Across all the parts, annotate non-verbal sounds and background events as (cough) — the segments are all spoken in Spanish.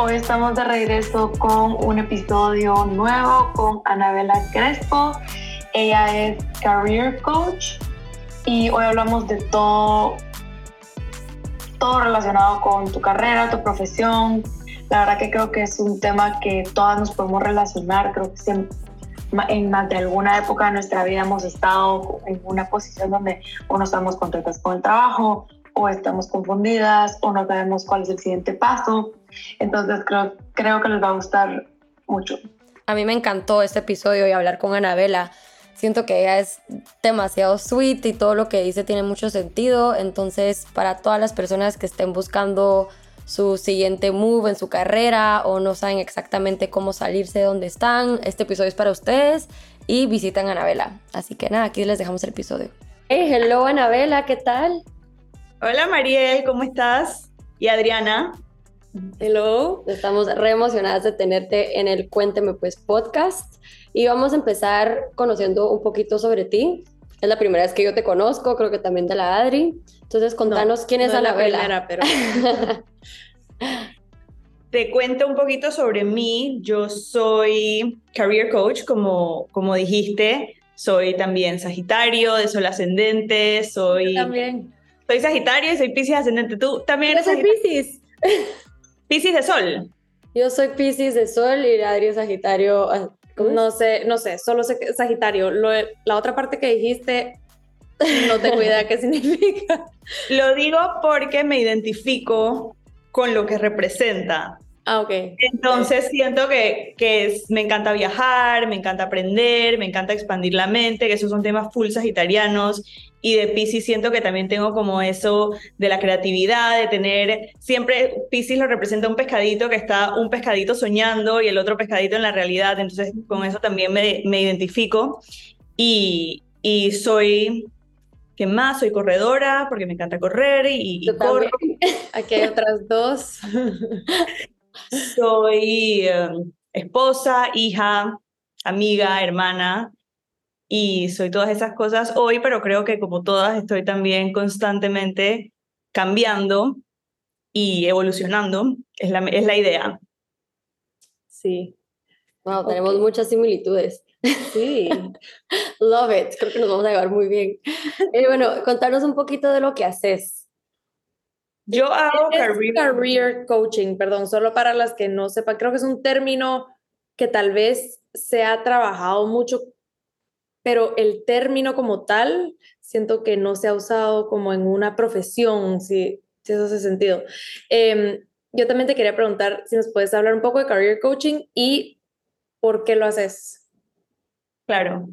hoy estamos de regreso con un episodio nuevo con Anabela Crespo. Ella es Career Coach y hoy hablamos de todo, todo relacionado con tu carrera, tu profesión. La verdad que creo que es un tema que todas nos podemos relacionar. Creo que siempre, en más de alguna época de nuestra vida hemos estado en una posición donde o no estamos contentas con el trabajo o estamos confundidas o no sabemos cuál es el siguiente paso. Entonces creo, creo que les va a gustar mucho. A mí me encantó este episodio y hablar con Anabela Siento que ella es demasiado sweet y todo lo que dice tiene mucho sentido. Entonces, para todas las personas que estén buscando su siguiente move en su carrera o no saben exactamente cómo salirse de donde están, este episodio es para ustedes y visitan a Anabela. Así que nada, aquí les dejamos el episodio. Hey, hello Anabela, ¿qué tal? Hola Mariel, ¿cómo estás? Y Adriana. Hello. Estamos re emocionadas de tenerte en el Cuénteme Pues podcast. Y vamos a empezar conociendo un poquito sobre ti. Es la primera vez que yo te conozco, creo que también de la Adri. Entonces, contanos quién es Anabela. La primera, pero... (laughs) te cuento un poquito sobre mí. Yo soy career coach, como, como dijiste. Soy también Sagitario, de Sol Ascendente. Soy. también. Soy Sagitario y soy Pisces Ascendente. Tú también. Yo soy Pisces. Pisces de Sol. Yo soy Pisces de Sol y Adri es Sagitario ah, no sé, no sé, solo sé que Sagitario. la otra parte que dijiste, (laughs) no tengo idea qué (laughs) significa. Lo digo porque me identifico con lo que representa. Ah, ok. Entonces siento que, que me encanta viajar, me encanta aprender, me encanta expandir la mente, que esos son temas full sagitarianos. Y de Pisces siento que también tengo como eso de la creatividad, de tener, siempre Pisces lo representa un pescadito que está un pescadito soñando y el otro pescadito en la realidad. Entonces con eso también me, me identifico. Y, y soy ¿Qué más? Soy corredora porque me encanta correr y, y corro. (laughs) Aquí hay otras dos. Soy em, esposa, hija, amiga, hermana y soy todas esas cosas hoy, pero creo que como todas estoy también constantemente cambiando y evolucionando, es la, es la idea. Sí. Wow, tenemos muchas similitudes. Sí. (laughs) Love it. Creo que nos vamos a llevar muy bien. Eh, bueno, contanos un poquito de lo que haces. Yo hago career... coaching, perdón, solo para las que no sepan, creo que es un término que tal vez se ha trabajado mucho, pero el término como tal, siento que no se ha usado como en una profesión, si, eso hace sentido. Em, yo también te quería preguntar si nos puedes hablar un poco de career coaching y por qué lo haces. Claro.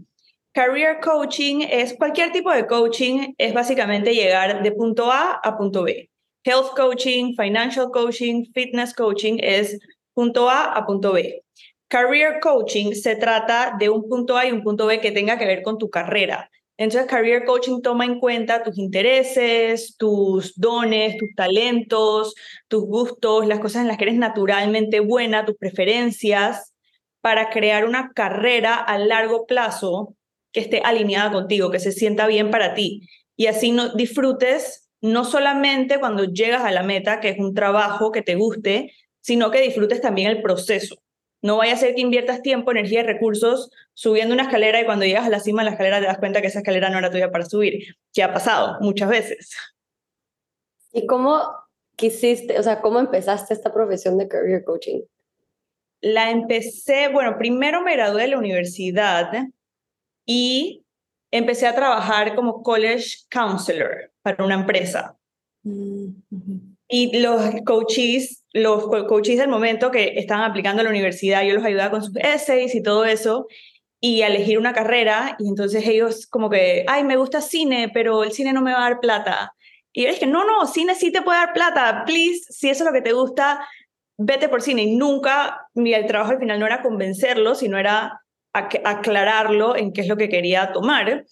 Career coaching es cualquier tipo de coaching, es básicamente llegar de punto A a punto B health coaching, financial coaching, fitness coaching es punto A a punto B. Career coaching se trata de un punto A y un punto B que tenga que ver con tu carrera. Entonces, career coaching toma en cuenta tus intereses, tus dones, tus talentos, tus gustos, las cosas en las que eres naturalmente buena, tus preferencias, para crear una carrera a largo plazo que esté alineada contigo, que se sienta bien para ti. Y así no disfrutes no solamente cuando llegas a la meta, que es un trabajo que te guste, sino que disfrutes también el proceso. No vaya a ser que inviertas tiempo, energía y recursos subiendo una escalera y cuando llegas a la cima de la escalera te das cuenta que esa escalera no era tuya para subir, que ha pasado muchas veces. ¿Y cómo quisiste, o sea, cómo empezaste esta profesión de career coaching? La empecé, bueno, primero me gradué de la universidad y empecé a trabajar como college counselor para una empresa. Y los coaches, los coaches del momento que estaban aplicando a la universidad, yo los ayudaba con sus essays y todo eso, y a elegir una carrera, y entonces ellos como que, ay, me gusta cine, pero el cine no me va a dar plata. Y yo dije, no, no, cine sí te puede dar plata, please, si eso es lo que te gusta, vete por cine. Y nunca, mi el trabajo al final no era convencerlos, sino era aclararlo en qué es lo que quería tomar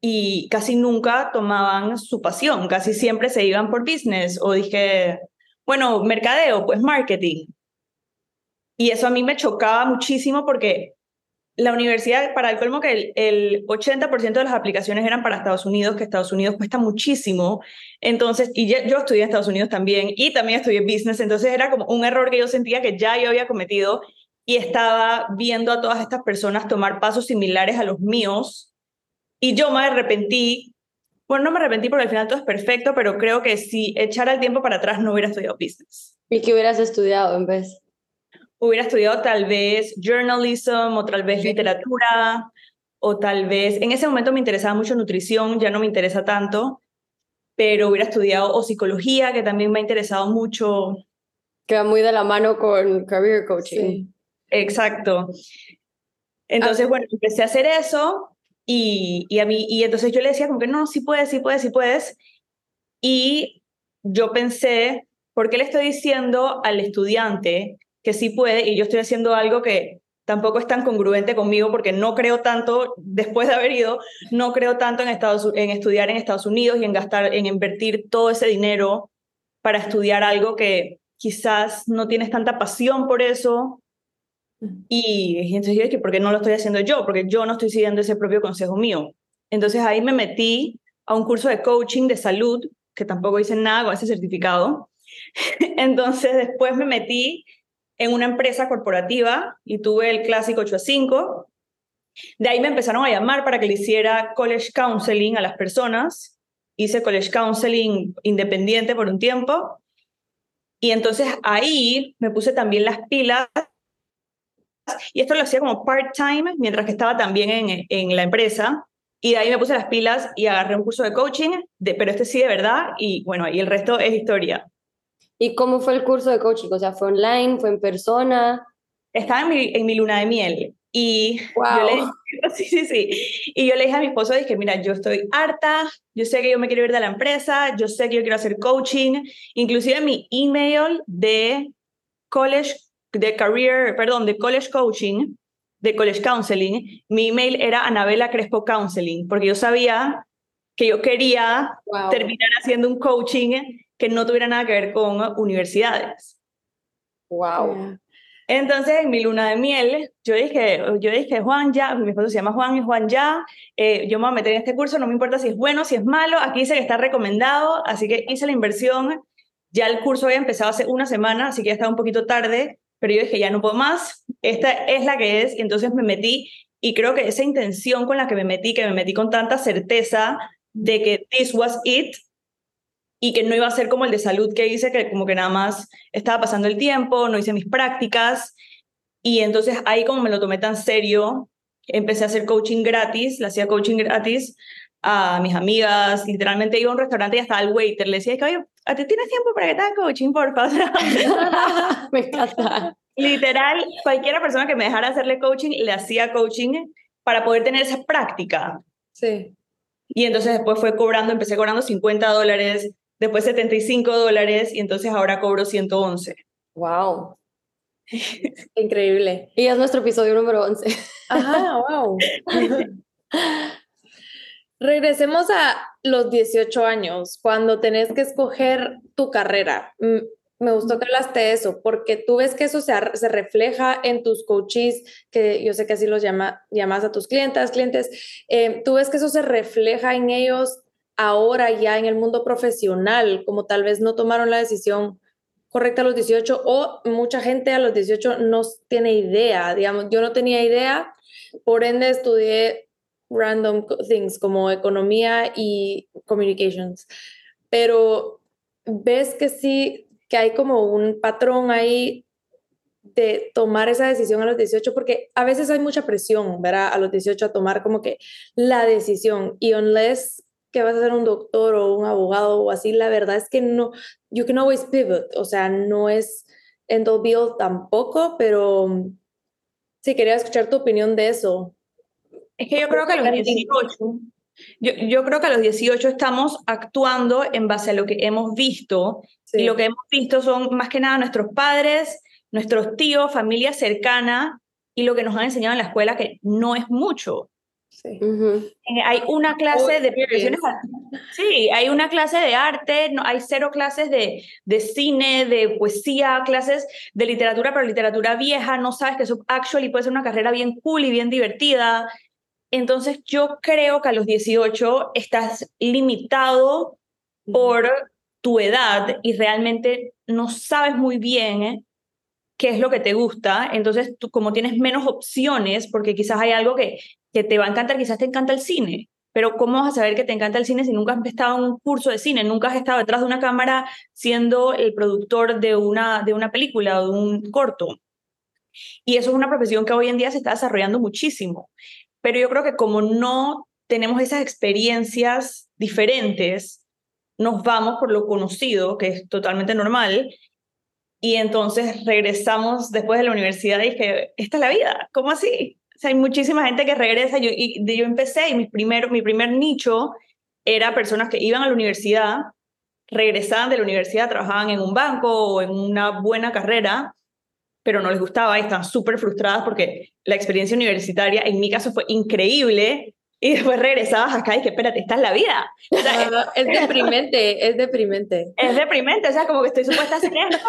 y casi nunca tomaban su pasión, casi siempre se iban por business o dije, bueno, mercadeo, pues marketing. Y eso a mí me chocaba muchísimo porque la universidad, para el colmo que el, 80% de las aplicaciones eran para Estados Unidos, que Estados Unidos cuesta muchísimo. Entonces, y yo, yo, estudié en Estados Unidos también y también estudié business, entonces era como un error que yo sentía que ya yo había cometido y estaba viendo a todas estas personas tomar pasos similares a los míos y yo me arrepentí. Bueno, no me arrepentí porque al final todo es perfecto, pero creo que si echara el tiempo para atrás no hubiera estudiado business. ¿Y qué hubieras estudiado en vez? Hubiera estudiado tal vez journalism o tal vez literatura o tal vez, en ese momento me interesaba mucho nutrición, ya no me interesa tanto, pero hubiera estudiado o psicología, que también me ha interesado mucho. Queda muy de la mano con career coaching. Exacto. Entonces, ah. bueno, empecé a hacer eso y, y, a mí, y entonces yo le decía como que no, sí puedes, sí puedes, sí puedes. Y yo pensé, ¿por qué le estoy diciendo al estudiante que sí puede y yo estoy haciendo algo que tampoco es tan congruente conmigo porque no creo tanto, después de haber ido, no creo tanto en, Estados, en estudiar en Estados Unidos y en gastar, en invertir todo ese dinero para estudiar algo que quizás no tienes tanta pasión por eso y entonces yo dije, ¿por qué no lo estoy haciendo yo? Porque yo no estoy siguiendo ese propio consejo mío. Entonces ahí me metí a un curso de coaching de salud, que tampoco hice nada con ese certificado. (laughs) Entonces después me metí en una empresa corporativa y tuve el clásico 8 a 5. De ahí me empezaron a llamar para que le hiciera college counseling a las personas. Hice college counseling independiente por un tiempo. Y entonces ahí me puse también las pilas y esto lo hacía como part-time mientras que estaba también en, en la empresa. Y de ahí me puse las pilas y agarré un curso de coaching, de, pero este sí de verdad, y bueno, y el resto es historia. ¿Y cómo fue el curso de coaching? O sea, ¿fue online? ¿Fue en persona? Estaba en mi, en mi luna de miel. Y wow. yo le, (laughs) sí, sí, sí. Y yo le dije a mi esposo, dije, mira, yo estoy harta, yo sé que yo me quiero ir de la empresa, yo sé que yo quiero hacer coaching. Inclusive mi email de college de career, perdón, de college coaching, de college counseling, mi email era Anabela Crespo Counseling, porque yo sabía que yo quería terminar haciendo un coaching que no tuviera nada que ver con universidades. Wow. Entonces, en mi luna de miel, yo dije, yo dije, Juan, ya, mi esposo se llama Juan y Juan, ya, eh, yo me voy a meter en este curso, no me importa si es bueno, si es malo, aquí dice que está recomendado, así que hice la inversión, ya el curso había empezado hace una semana, así que ya estaba un poquito tarde, pero yo dije, ya no puedo más, esta es la que es, y entonces me metí, y creo que esa intención con la que me metí, que me metí con tanta certeza de que this was it, y que no iba a ser como el de salud que hice, que como que nada más estaba pasando el tiempo, no hice mis prácticas, y entonces ahí como me lo tomé tan serio, empecé a hacer coaching gratis, le hacía coaching gratis a mis amigas, literalmente iba a un restaurante y hasta al waiter le decía, oye, ¿te tienes tiempo para que te haga coaching, por favor? (laughs) me encanta. Literal, cualquiera persona que me dejara hacerle coaching, le hacía coaching para poder tener esa práctica. Sí. Y entonces después fue cobrando, empecé cobrando 50 dólares, después 75 dólares y entonces ahora cobro 111. ¡Wow! (laughs) Increíble. Y es nuestro episodio número 11. Ajá, wow. (laughs) Regresemos a los 18 años, cuando tenés que escoger tu carrera. Me gustó que hablaste de eso, porque tú ves que eso se, se refleja en tus coaches, que yo sé que así los llama, llamas a tus clientes, clientes. Eh, tú ves que eso se refleja en ellos ahora ya en el mundo profesional, como tal vez no tomaron la decisión correcta a los 18 o mucha gente a los 18 no tiene idea, digamos, yo no tenía idea, por ende estudié random things como economía y communications, pero ves que sí, que hay como un patrón ahí de tomar esa decisión a los 18, porque a veces hay mucha presión, ¿verdad? A los 18 a tomar como que la decisión y unless que vas a ser un doctor o un abogado o así, la verdad es que no, you can always pivot, o sea, no es end all be tampoco, pero sí quería escuchar tu opinión de eso. Es que yo creo que a los 18, yo, yo, creo que a los 18 estamos actuando en base a lo que hemos visto. Y lo que hemos visto son más que nada nuestros padres, nuestros tíos, familia cercana, y lo que nos han enseñado en la escuela que no es mucho. Sí. Eh, Hay una clase de profesiones. Sí, hay una clase de arte, no, hay cero clases de, de cine, de poesía, clases de literatura, pero literatura vieja, no sabes que eso actually puede ser una carrera bien cool y bien divertida. Entonces yo creo que a los 18 estás limitado por tu edad y realmente no sabes muy bien ¿eh? qué es lo que te gusta. Entonces, tú como tienes menos opciones, porque quizás hay algo que, que te va a encantar, quizás te encanta el cine, pero ¿cómo vas a saber que te encanta el cine si nunca has estado en un curso de cine, nunca has estado detrás de una cámara siendo el productor de una, de una película o de un corto? Y eso es una profesión que hoy en día se está desarrollando muchísimo. Pero yo creo que como no tenemos esas experiencias diferentes, nos vamos por lo conocido, que es totalmente normal, y entonces regresamos después de la universidad y dije, esta es la vida, ¿cómo así? O sea, hay muchísima gente que regresa. Yo, y yo empecé y mi primer, mi primer nicho era personas que iban a la universidad, regresaban de la universidad, trabajaban en un banco o en una buena carrera, pero no les gustaba y estaban súper frustradas porque la experiencia universitaria en mi caso fue increíble. Y después regresabas acá y dije, espérate, esta es la vida. O sea, es deprimente, es deprimente. es deprimente, o sea, como que estoy supuesta a hacer esto,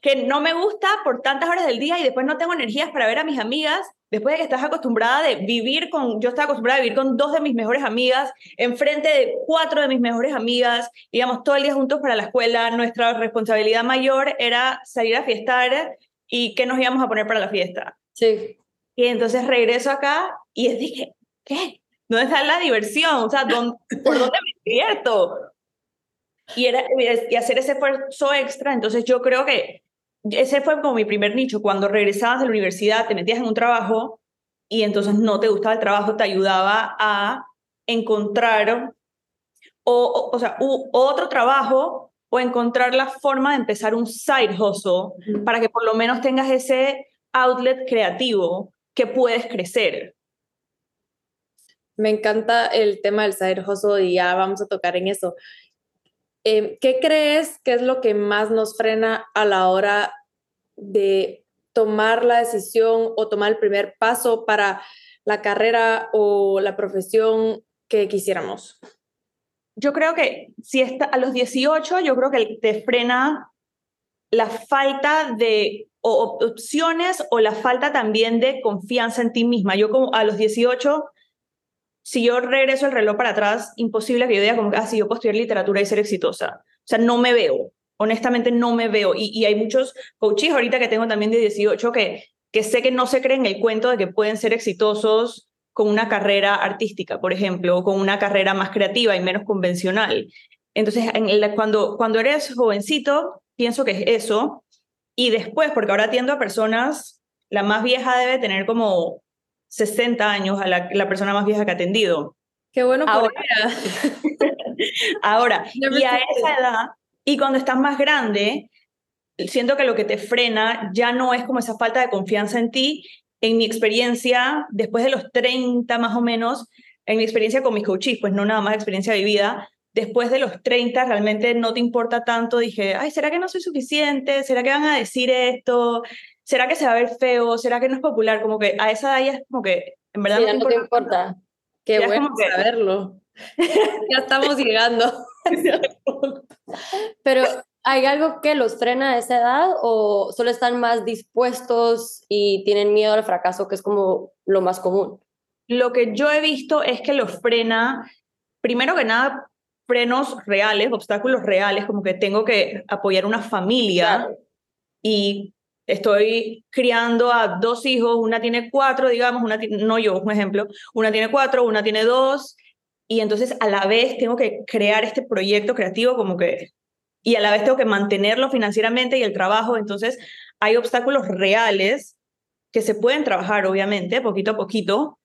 que no me gusta por tantas horas del día y después no tengo energías para ver a mis amigas, después de que estás acostumbrada de vivir con, yo estaba acostumbrada a vivir con dos de mis mejores amigas, enfrente de cuatro de mis mejores amigas, íbamos todo el día juntos para la escuela, nuestra responsabilidad mayor era salir a fiestar y qué nos íbamos a poner para la fiesta. Sí. Y entonces regreso acá y dije, ¿qué? ¿Dónde está la diversión? O sea, ¿dónde, ¿por dónde me divierto? Y, era, y hacer ese esfuerzo extra, entonces yo creo que ese fue como mi primer nicho. Cuando regresabas de la universidad, te metías en un trabajo y entonces no te gustaba el trabajo, te ayudaba a encontrar o, o, o sea, u, otro trabajo o encontrar la forma de empezar un side hustle para que por lo menos tengas ese outlet creativo que puedes crecer. Me encanta el tema del side hustle y ya vamos a tocar en eso. Eh, ¿Qué crees que es lo que más nos frena a la hora de tomar la decisión o tomar el primer paso para la carrera o la profesión que quisiéramos? Yo creo que si está a los 18, yo creo que te frena la falta de o, opciones o la falta también de confianza en ti misma. Yo como a los 18 si yo regreso el reloj para atrás, imposible que yo diga como que, ah, sí, yo puedo estudiar literatura y ser exitosa. O sea, no me veo, honestamente no me veo. Y, y hay muchos coaches ahorita que tengo también de 18 que, que sé que no se creen el cuento de que pueden ser exitosos con una carrera artística, por ejemplo, o con una carrera más creativa y menos convencional. Entonces, en el, cuando, cuando eres jovencito, pienso que es eso. Y después, porque ahora atiendo a personas, la más vieja debe tener como 60 años a la, la persona más vieja que ha atendido. Qué bueno por Ahora, (laughs) ahora (laughs) y a esa edad, y cuando estás más grande, siento que lo que te frena ya no es como esa falta de confianza en ti. En mi experiencia, después de los 30 más o menos, en mi experiencia con mis coaches, pues no nada más experiencia vivida, después de los 30 realmente no te importa tanto. Dije, ay, ¿será que no soy suficiente? ¿Será que van a decir esto? ¿Será que se va a ver feo? ¿Será que no es popular? Como que a esa edad ya es como que, en verdad Sí, no no te importa. importa. Qué Ya bueno que- saberlo. (laughs) ya estamos llegando. (laughs) Pero, ¿hay algo que los frena a esa edad o solo están más dispuestos y tienen miedo al fracaso, que es como lo más común? Lo que yo he visto es que los frena, primero que nada, frenos reales, obstáculos reales, como que tengo que apoyar una familia Claro. y estoy criando a dos hijos, una tiene cuatro, digamos, una no yo, un ejemplo, una tiene cuatro, una tiene dos, y entonces a la vez tengo que crear este proyecto creativo como que, y a la vez tengo que mantenerlo financieramente y el trabajo, entonces hay obstáculos reales que se pueden trabajar, obviamente, poquito a poquito,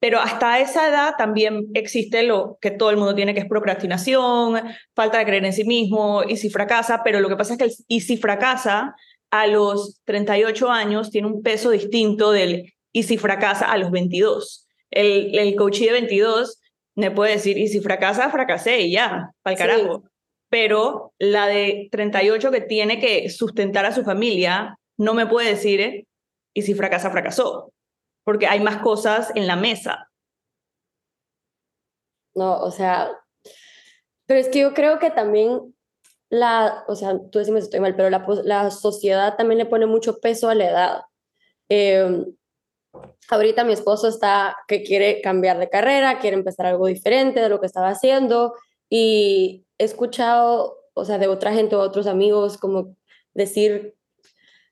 pero hasta esa edad también existe lo que todo el mundo tiene, que es procrastinación, falta de creer en sí mismo, y si fracasa, pero lo que pasa es que el, y si fracasa a los 38 años tiene un peso distinto del y si fracasa a los 22. El, el coach de 22 me puede decir, y si fracasa, fracasé y ya, para el Sí. carajo. Pero la de 38 que tiene que sustentar a su familia, no me puede decir, y si fracasa, fracasó, porque hay más cosas en la mesa. No, o sea, pero es que yo creo que también la, o sea, tú decimos estoy mal, pero la, la sociedad también le pone mucho peso a la edad. Eh, ahorita mi esposo está que quiere cambiar de carrera, quiere empezar algo diferente de lo que estaba haciendo y he escuchado, o sea, de otra gente o otros amigos como decir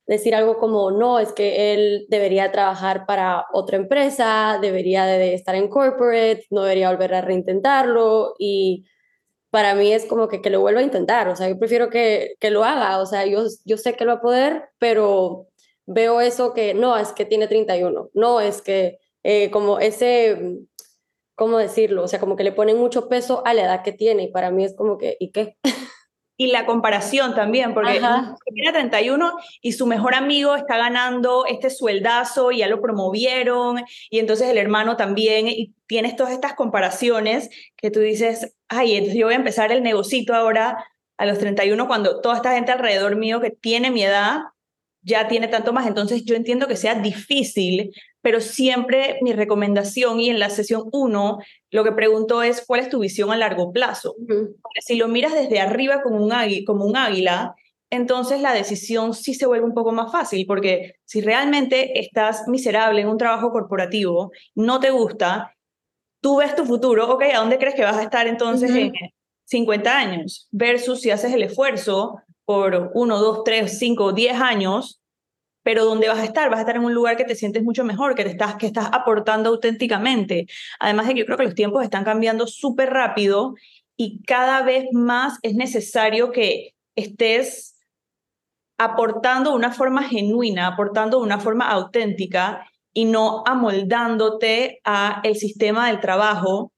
decir algo como, no, es que él debería trabajar para otra empresa, debería de estar en corporate, no debería volver a reintentarlo y para mí es como que, que lo vuelva a intentar, o sea, yo prefiero que, que lo haga, o sea, yo, yo sé que lo va a poder, pero veo eso que no, es que tiene 31, no, es que eh, como ese, ¿cómo decirlo? O sea, como que le ponen mucho peso a la edad que tiene y para mí es como que, ¿y qué? y la comparación también, porque tiene 31 y su mejor amigo está ganando este sueldazo y ya lo promovieron y entonces el hermano también y tienes todas estas comparaciones que tú dices, ay, entonces yo voy a empezar el negocito ahora a los 31 cuando toda esta gente alrededor mío que tiene mi edad ya tiene tanto más, entonces yo entiendo que sea difícil, pero siempre mi recomendación y en la sesión 1 lo que pregunto es cuál es tu visión a largo plazo. Si lo miras desde arriba como un, águila, como un águila, entonces la decisión sí se vuelve un poco más fácil, porque si realmente estás miserable en un trabajo corporativo, no te gusta, tú ves tu futuro, ok, ¿a dónde crees que vas a estar entonces en 50 años? Versus si haces el esfuerzo por 1, 2, 3, 5, 10 años, pero ¿dónde vas a estar? Vas a estar en un lugar que te sientes mucho mejor, que, te estás, que estás aportando auténticamente. Además de que yo creo que los tiempos están cambiando súper rápido y cada vez más es necesario que estés aportando de una forma genuina, aportando de una forma auténtica y no amoldándote a el sistema del trabajo,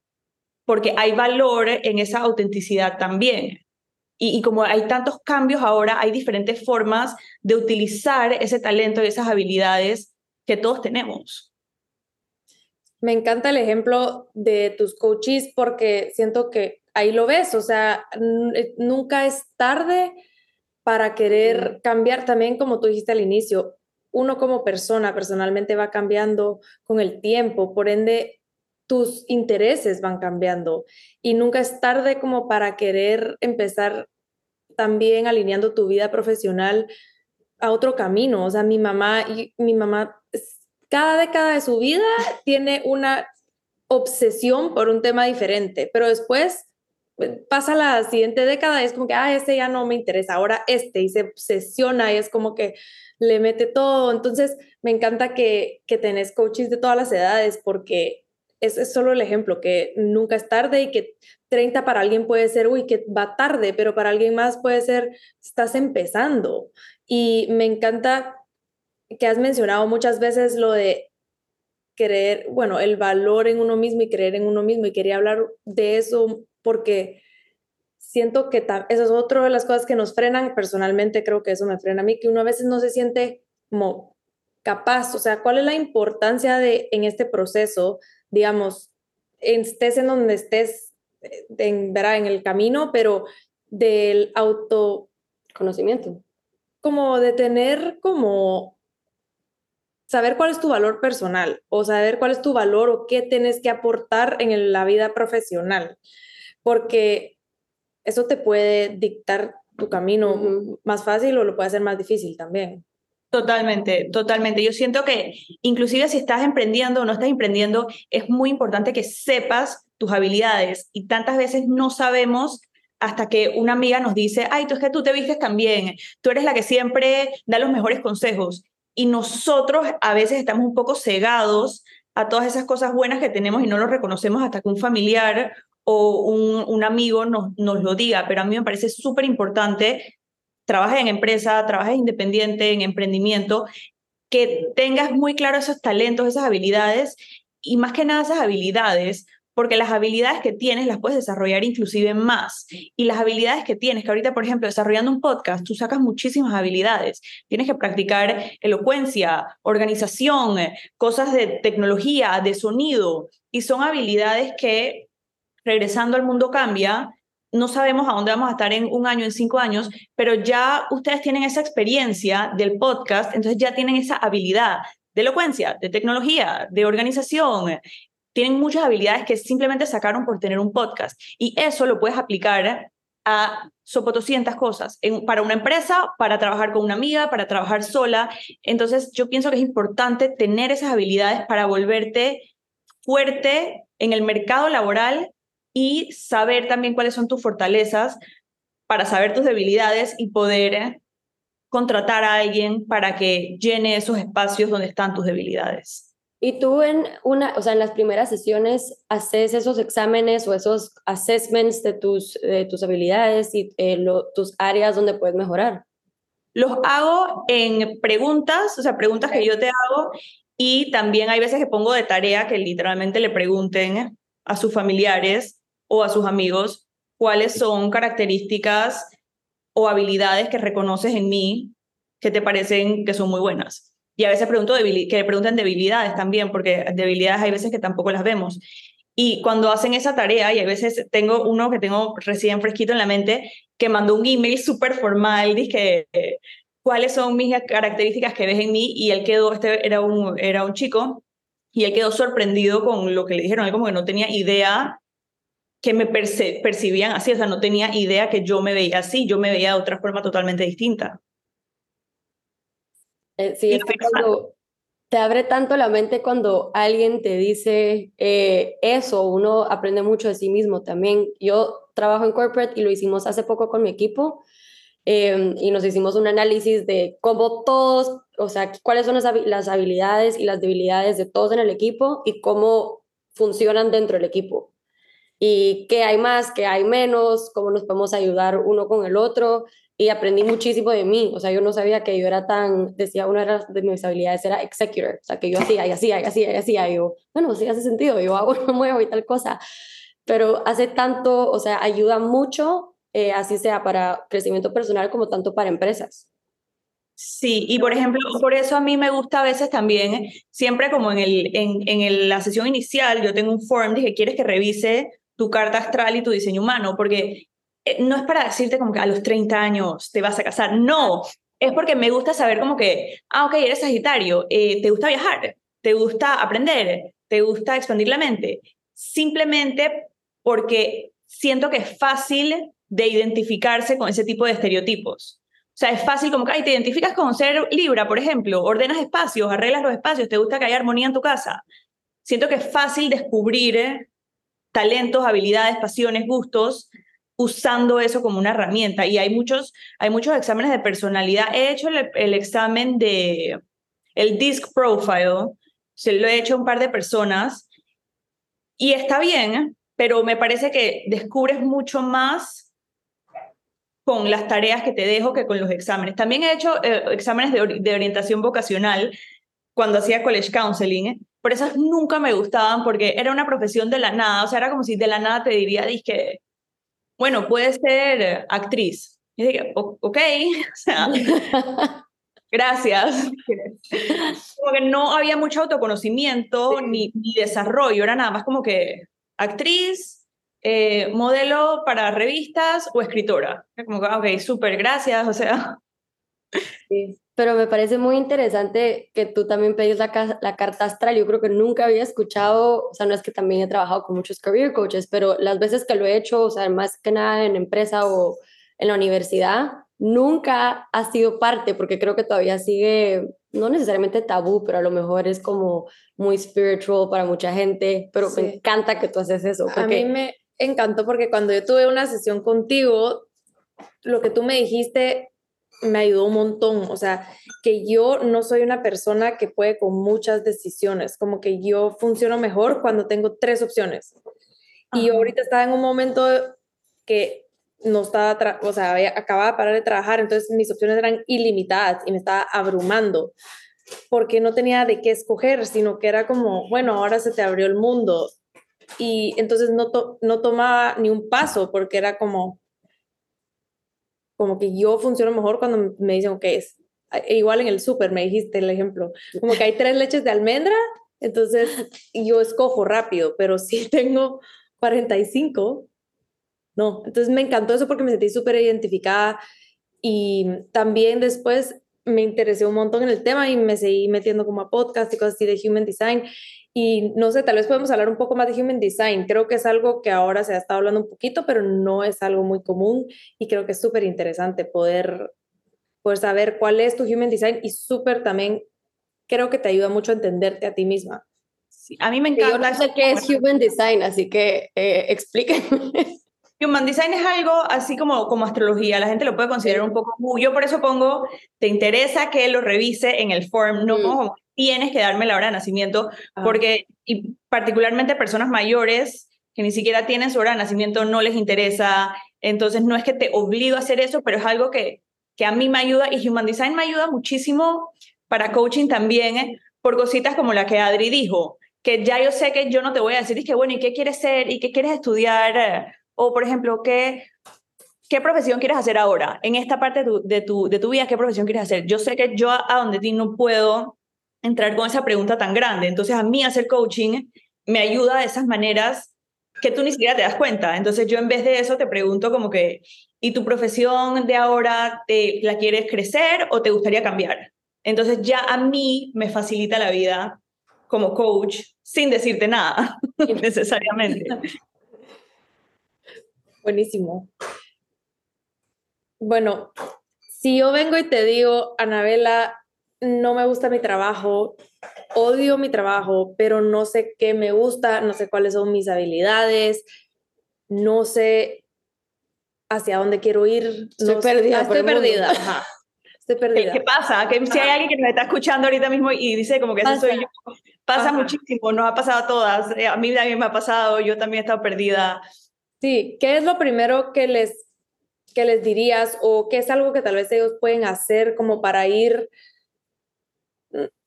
porque hay valor en esa autenticidad también. Y, como hay tantos cambios ahora, hay diferentes formas de utilizar ese talento y esas habilidades que todos tenemos. Me encanta el ejemplo de tus coaches porque siento que ahí lo ves, o sea, eh, nunca es tarde para querer cambiar también, como tú dijiste al inicio, uno como persona personalmente va cambiando con el tiempo, por ende tus intereses van cambiando y nunca es tarde como para querer empezar también alineando tu vida profesional a otro camino. O sea, mi mamá mi mamá cada década de su vida tiene una obsesión por un tema diferente, pero después eh, pasa la siguiente década y es como que, ah, este ya no me interesa, ahora este, y se obsesiona y es como que le mete todo. Entonces, me encanta que, que tenés coaches de todas las edades porque ese es solo el ejemplo, que nunca es tarde y que 30 para alguien puede ser, uy, que va tarde, pero para alguien más puede ser, estás empezando. Y me encanta que has mencionado muchas veces lo de creer, bueno, el valor en uno mismo y creer en uno mismo. Y quería hablar de eso porque siento que eso es otra de las cosas que nos frenan. Personalmente creo que eso me frena a mí, que uno a veces no se siente como capaz, o sea, ¿cuál es la importancia de en este proceso digamos, estés en donde estés, eh, en, en el camino, pero del autoconocimiento, como de tener como saber cuál es tu valor personal o saber cuál es tu valor o qué tienes que aportar en la vida profesional, porque eso te puede dictar tu camino más fácil o lo puede hacer más difícil también. Totalmente, totalmente. Yo siento que inclusive si estás emprendiendo o no estás emprendiendo, es muy importante que sepas tus habilidades y tantas veces no sabemos hasta que una amiga nos dice, ay, tú es que tú te vistes también, tú eres la que siempre da los mejores consejos. Y nosotros a veces estamos un poco cegados a todas esas cosas buenas que tenemos y no lo reconocemos hasta que un familiar o un, un amigo nos, nos lo diga. Pero a mí me parece súper importante trabajes en empresa, trabajes independiente, en emprendimiento, que tengas muy claro esos talentos, esas habilidades y más que nada esas habilidades, porque las habilidades que tienes las puedes desarrollar inclusive más. Y las habilidades que tienes, que ahorita, por ejemplo, desarrollando un podcast, tú sacas muchísimas habilidades. Tienes que practicar elocuencia, organización, cosas de tecnología, de sonido, y son habilidades que, regresando al mundo cambia, no sabemos a dónde vamos a estar en un año, en cinco años, pero ya ustedes tienen esa experiencia del podcast, entonces ya tienen esa habilidad de elocuencia, de tecnología, de organización. Tienen muchas habilidades que simplemente sacaron por tener un podcast. Y eso lo puedes aplicar a sopotoscientas cosas, para una empresa, para trabajar con una amiga, para trabajar sola. Entonces, yo pienso que es importante tener esas habilidades para volverte fuerte en el mercado laboral y saber también cuáles son tus fortalezas para saber tus debilidades y poder contratar a alguien para que llene esos espacios donde están tus debilidades. Y tú en una, o sea, en las primeras sesiones haces esos exámenes o esos assessments de tus, de tus habilidades y eh, tus áreas donde puedes mejorar. Los hago en preguntas, o sea, preguntas que yo te hago y también hay veces que pongo de tarea que literalmente le pregunten a sus familiares o a sus amigos cuáles son características o habilidades que reconoces en mí que te parecen que son muy buenas. Y a veces pregunto que pregunten debilidades también, porque debilidades hay veces que tampoco las vemos. Y cuando hacen esa tarea, y a veces tengo uno que tengo recién fresquito en la mente, que mandó un email súper formal, dice cuáles son mis características que ves en mí, y él quedó, este era un, era un chico, y él quedó sorprendido con lo que le dijeron, él como que no tenía idea que me percibían así, o sea, no tenía idea que yo me veía así, yo me veía de otra forma totalmente distinta. Eh, sí, es cuando te abre tanto la mente cuando alguien te dice eh, eso, uno aprende mucho de sí mismo también. Yo trabajo en corporate y lo hicimos hace poco con mi equipo em, y nos hicimos un análisis de cómo todos, o sea, cuáles son las habilidades y las debilidades de todos en el equipo y cómo funcionan dentro del equipo. Y qué hay más, qué hay menos, cómo nos podemos ayudar uno con el otro y aprendí muchísimo de mí. O sea, yo no sabía que yo era tan, decía, una de mis habilidades era executor, o sea, que yo hacía y hacía y hacía y hacía. Y yo, bueno, sí hace sentido, yo hago, (laughs) no muevo y tal cosa. Pero hace tanto, o sea, ayuda mucho, eh, así sea para crecimiento personal como tanto para empresas. Sí, y por ejemplo, por eso a mí me gusta a veces también, siempre como en, el, en, en la sesión inicial, yo tengo un form, dije, ¿quieres que revise tu carta astral y tu diseño humano? Porque eh, no es para decirte como que a los 30 años te vas a casar, no, es porque me gusta saber como que, ah, ok, eres Sagitario, eh, te gusta viajar, te gusta aprender, te gusta expandir la mente, simplemente porque siento que es fácil de identificarse con ese tipo de estereotipos. O sea, es fácil como que, ay, te identificas con ser Libra, por ejemplo, ordenas espacios, arreglas los espacios, te gusta que haya armonía en tu casa. Siento que es fácil descubrir talentos, habilidades, pasiones, gustos usando eso como una herramienta. Y hay muchos, hay muchos exámenes de personalidad. He hecho el, examen de el DISC Profile, se lo he hecho a un par de personas y está bien, pero me parece que descubres mucho más con las tareas que te dejo que con los exámenes. También he hecho eh, exámenes de, de, orientación vocacional cuando hacía college counseling, pero esas nunca me gustaban porque era una profesión de la nada, o sea, era como si de la nada te diría, que bueno, puede ser actriz. Y dije, ok, (laughs) o sea, (laughs) gracias. Como que no había mucho autoconocimiento ni, ni, desarrollo, era nada más como que actriz, eh, modelo para revistas o escritora. Como que, ok, súper, gracias, o sea. Sí pero me parece muy interesante que tú también pedís la, la, carta astral. Yo creo que nunca había escuchado, o sea, no es que también he trabajado con muchos career coaches, pero las veces que lo he hecho, o sea, más que nada en empresa o en la universidad, nunca ha sido parte, porque creo que todavía sigue, no necesariamente tabú, pero a lo mejor es como muy spiritual para mucha gente, pero me encanta que tú haces eso. A mí me encantó porque cuando yo tuve una sesión contigo, lo que tú me dijiste me ayudó un montón. O sea, que yo no soy una persona que puede con muchas decisiones, como que yo funciono mejor cuando tengo tres opciones. Y yo ahorita estaba en un momento que no estaba, o sea, acababa de parar de trabajar, entonces mis opciones eran ilimitadas y me estaba abrumando porque no tenía de qué escoger, sino que era como, bueno, ahora se te abrió el mundo. Y entonces no, no tomaba ni un paso porque era como, como que yo funciono mejor cuando me dicen, ok, es e igual en el súper, me dijiste el ejemplo, como que hay tres leches de almendra, entonces yo escojo rápido, pero si (laughs) tengo 45, no. Entonces me encantó eso porque me sentí súper identificada y también después me interesé un montón en el tema y me seguí metiendo como a podcast y cosas así de Human Design. Y no sé, tal vez podemos hablar un poco más de Human Design. Creo que es algo que ahora se ha estado hablando un poquito, pero no es algo muy común y creo que es súper interesante poder, poder saber cuál es tu Human Design y súper también creo que te ayuda mucho a entenderte a ti misma. Sí, a mí me encanta. Yo no sé qué es Human Design, así que eh, explíquenme. (laughs) Human Design es algo así como, como astrología, la gente lo puede considerar un poco, yo por eso pongo, te interesa que lo revise en el form, no mm. Tienes que darme la hora de nacimiento, ah. porque y particularmente personas mayores que ni siquiera tienen su hora de nacimiento no les interesa, entonces no es que te obligo a hacer eso, pero es algo que, que a mí me ayuda y Human Design me ayuda muchísimo para coaching también, ¿eh? por cositas como la que Adri dijo, que ya yo sé que yo no te voy a decir, es que bueno, ¿y qué quieres ser? ¿Y qué quieres estudiar? O, por ejemplo, ¿qué, qué profesión quieres hacer ahora? En esta parte de tu, de tu, de tu vida, ¿qué profesión quieres hacer? Yo sé que yo a donde ti no puedo entrar con esa pregunta tan grande. Entonces, a mí hacer coaching me ayuda de esas maneras que tú ni siquiera te das cuenta. Entonces, yo en vez de eso te pregunto como que, ¿y tu profesión de ahora te, la quieres crecer o te gustaría cambiar? Entonces, ya a mí me facilita la vida como coach sin decirte nada (laughs) necesariamente. (laughs) Buenísimo. Bueno, si yo vengo y te digo, Anabela, no me gusta mi trabajo, odio mi trabajo, pero no sé qué me gusta, no sé cuáles son mis habilidades, no sé hacia dónde quiero ir. Estoy perdida. Estoy perdida. Estoy (laughs) perdida. ¿Qué, pasa? Que si hay alguien que nos está escuchando ahorita mismo y dice como que eso soy yo, pasa muchísimo, nos ha pasado a todas. Eh, a mí también me ha pasado, yo también he estado perdida. Sí, ¿qué es lo primero que les, que les dirías o qué es algo que tal vez ellos pueden hacer como para ir,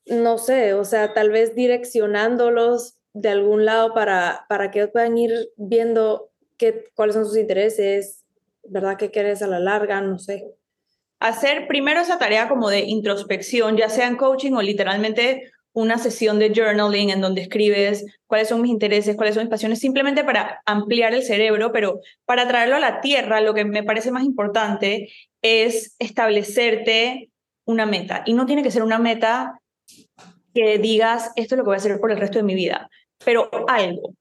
no sé, o sea, tal vez direccionándolos de algún lado para, para que puedan ir viendo qué, cuáles son sus intereses, ¿verdad? ¿Qué quieres a la larga? No sé. Hacer primero esa tarea como de introspección, ya sea en coaching o literalmente una sesión de journaling en donde escribes cuáles son mis intereses, cuáles son mis pasiones, simplemente para ampliar el cerebro, pero para traerlo a la tierra, lo que me parece más importante es establecerte una meta. Y no tiene que ser una meta que digas, esto es lo que voy a hacer por el resto de mi vida, pero algo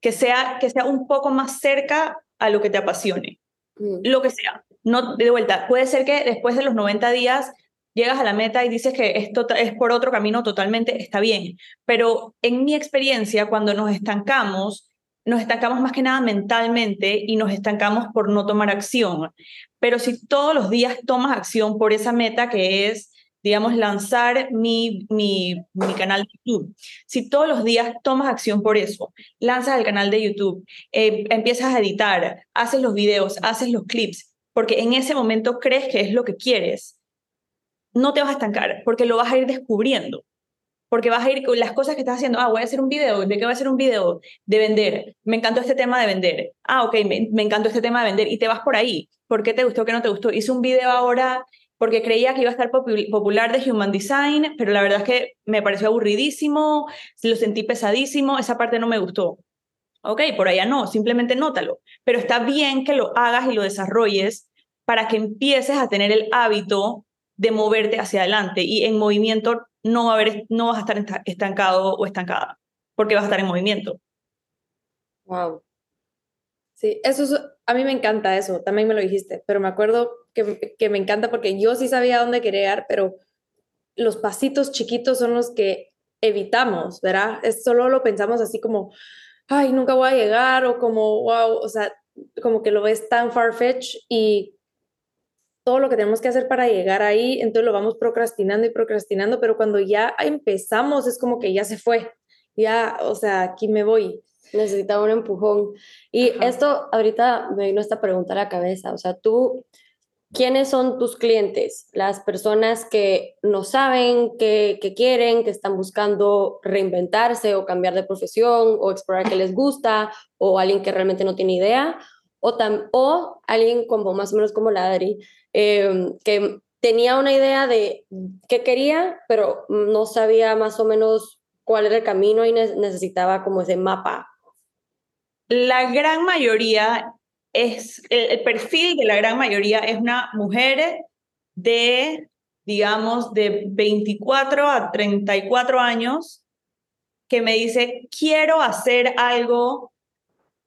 que sea, que sea un poco más cerca a lo que te apasione. Mm. Lo que sea. No, de vuelta, puede ser que después de los 90 días llegas a la meta y dices que esto es por otro camino totalmente, está bien. Pero en mi experiencia, cuando nos estancamos, nos estancamos más que nada mentalmente y nos estancamos por no tomar acción. Pero si todos los días tomas acción por esa meta que es, digamos, lanzar mi, mi, mi canal de YouTube, si todos los días tomas acción por eso, lanzas el canal de YouTube, eh, empiezas a editar, haces los videos, haces los clips, porque en ese momento crees que es lo que quieres no te vas a estancar porque lo vas a ir descubriendo. Porque vas a ir con las cosas que estás haciendo. Ah, voy a hacer un video. ¿De qué voy a hacer un video? De vender. Me encantó este tema de vender. Ah, ok, me, me encantó este tema de vender. Y te vas por ahí. ¿Por qué te gustó? ¿Qué no te gustó? Hice un video ahora porque creía que iba a estar popular de Human Design, pero la verdad es que me pareció aburridísimo, lo sentí pesadísimo, esa parte no me gustó. Ok, por allá no, simplemente nótalo. Pero está bien que lo hagas y lo desarrolles para que empieces a tener el hábito de moverte hacia adelante y en movimiento no, va a haber, no vas a estar estancado o estancada, porque vas a estar en movimiento. Wow. Sí, eso es, a mí me encanta eso, también me lo dijiste, pero me acuerdo que, que me encanta porque yo sí sabía dónde quería llegar, pero los pasitos chiquitos son los que evitamos, ¿verdad? Es solo lo pensamos así como, ay, nunca voy a llegar o como, wow, o sea, como que lo ves tan far-fetched y todo lo que tenemos que hacer para llegar ahí, entonces lo vamos procrastinando y procrastinando, pero cuando ya empezamos es como que ya se fue, ya, o sea, aquí me voy. Necesitaba un empujón. Y esto, ahorita me vino esta pregunta a la cabeza, o sea, tú, ¿quiénes son tus clientes? Las personas que no saben, que, que quieren, que están buscando reinventarse o cambiar de profesión o explorar qué les gusta, o alguien que realmente no tiene idea, o, o alguien como más o menos como la Adri, Em, que tenía una idea de qué quería, pero no sabía más o menos cuál era el camino y necesitaba como ese mapa. La gran mayoría es, el, perfil de la gran mayoría es una mujer de, digamos, de 24 a 34 años que me dice, quiero hacer algo,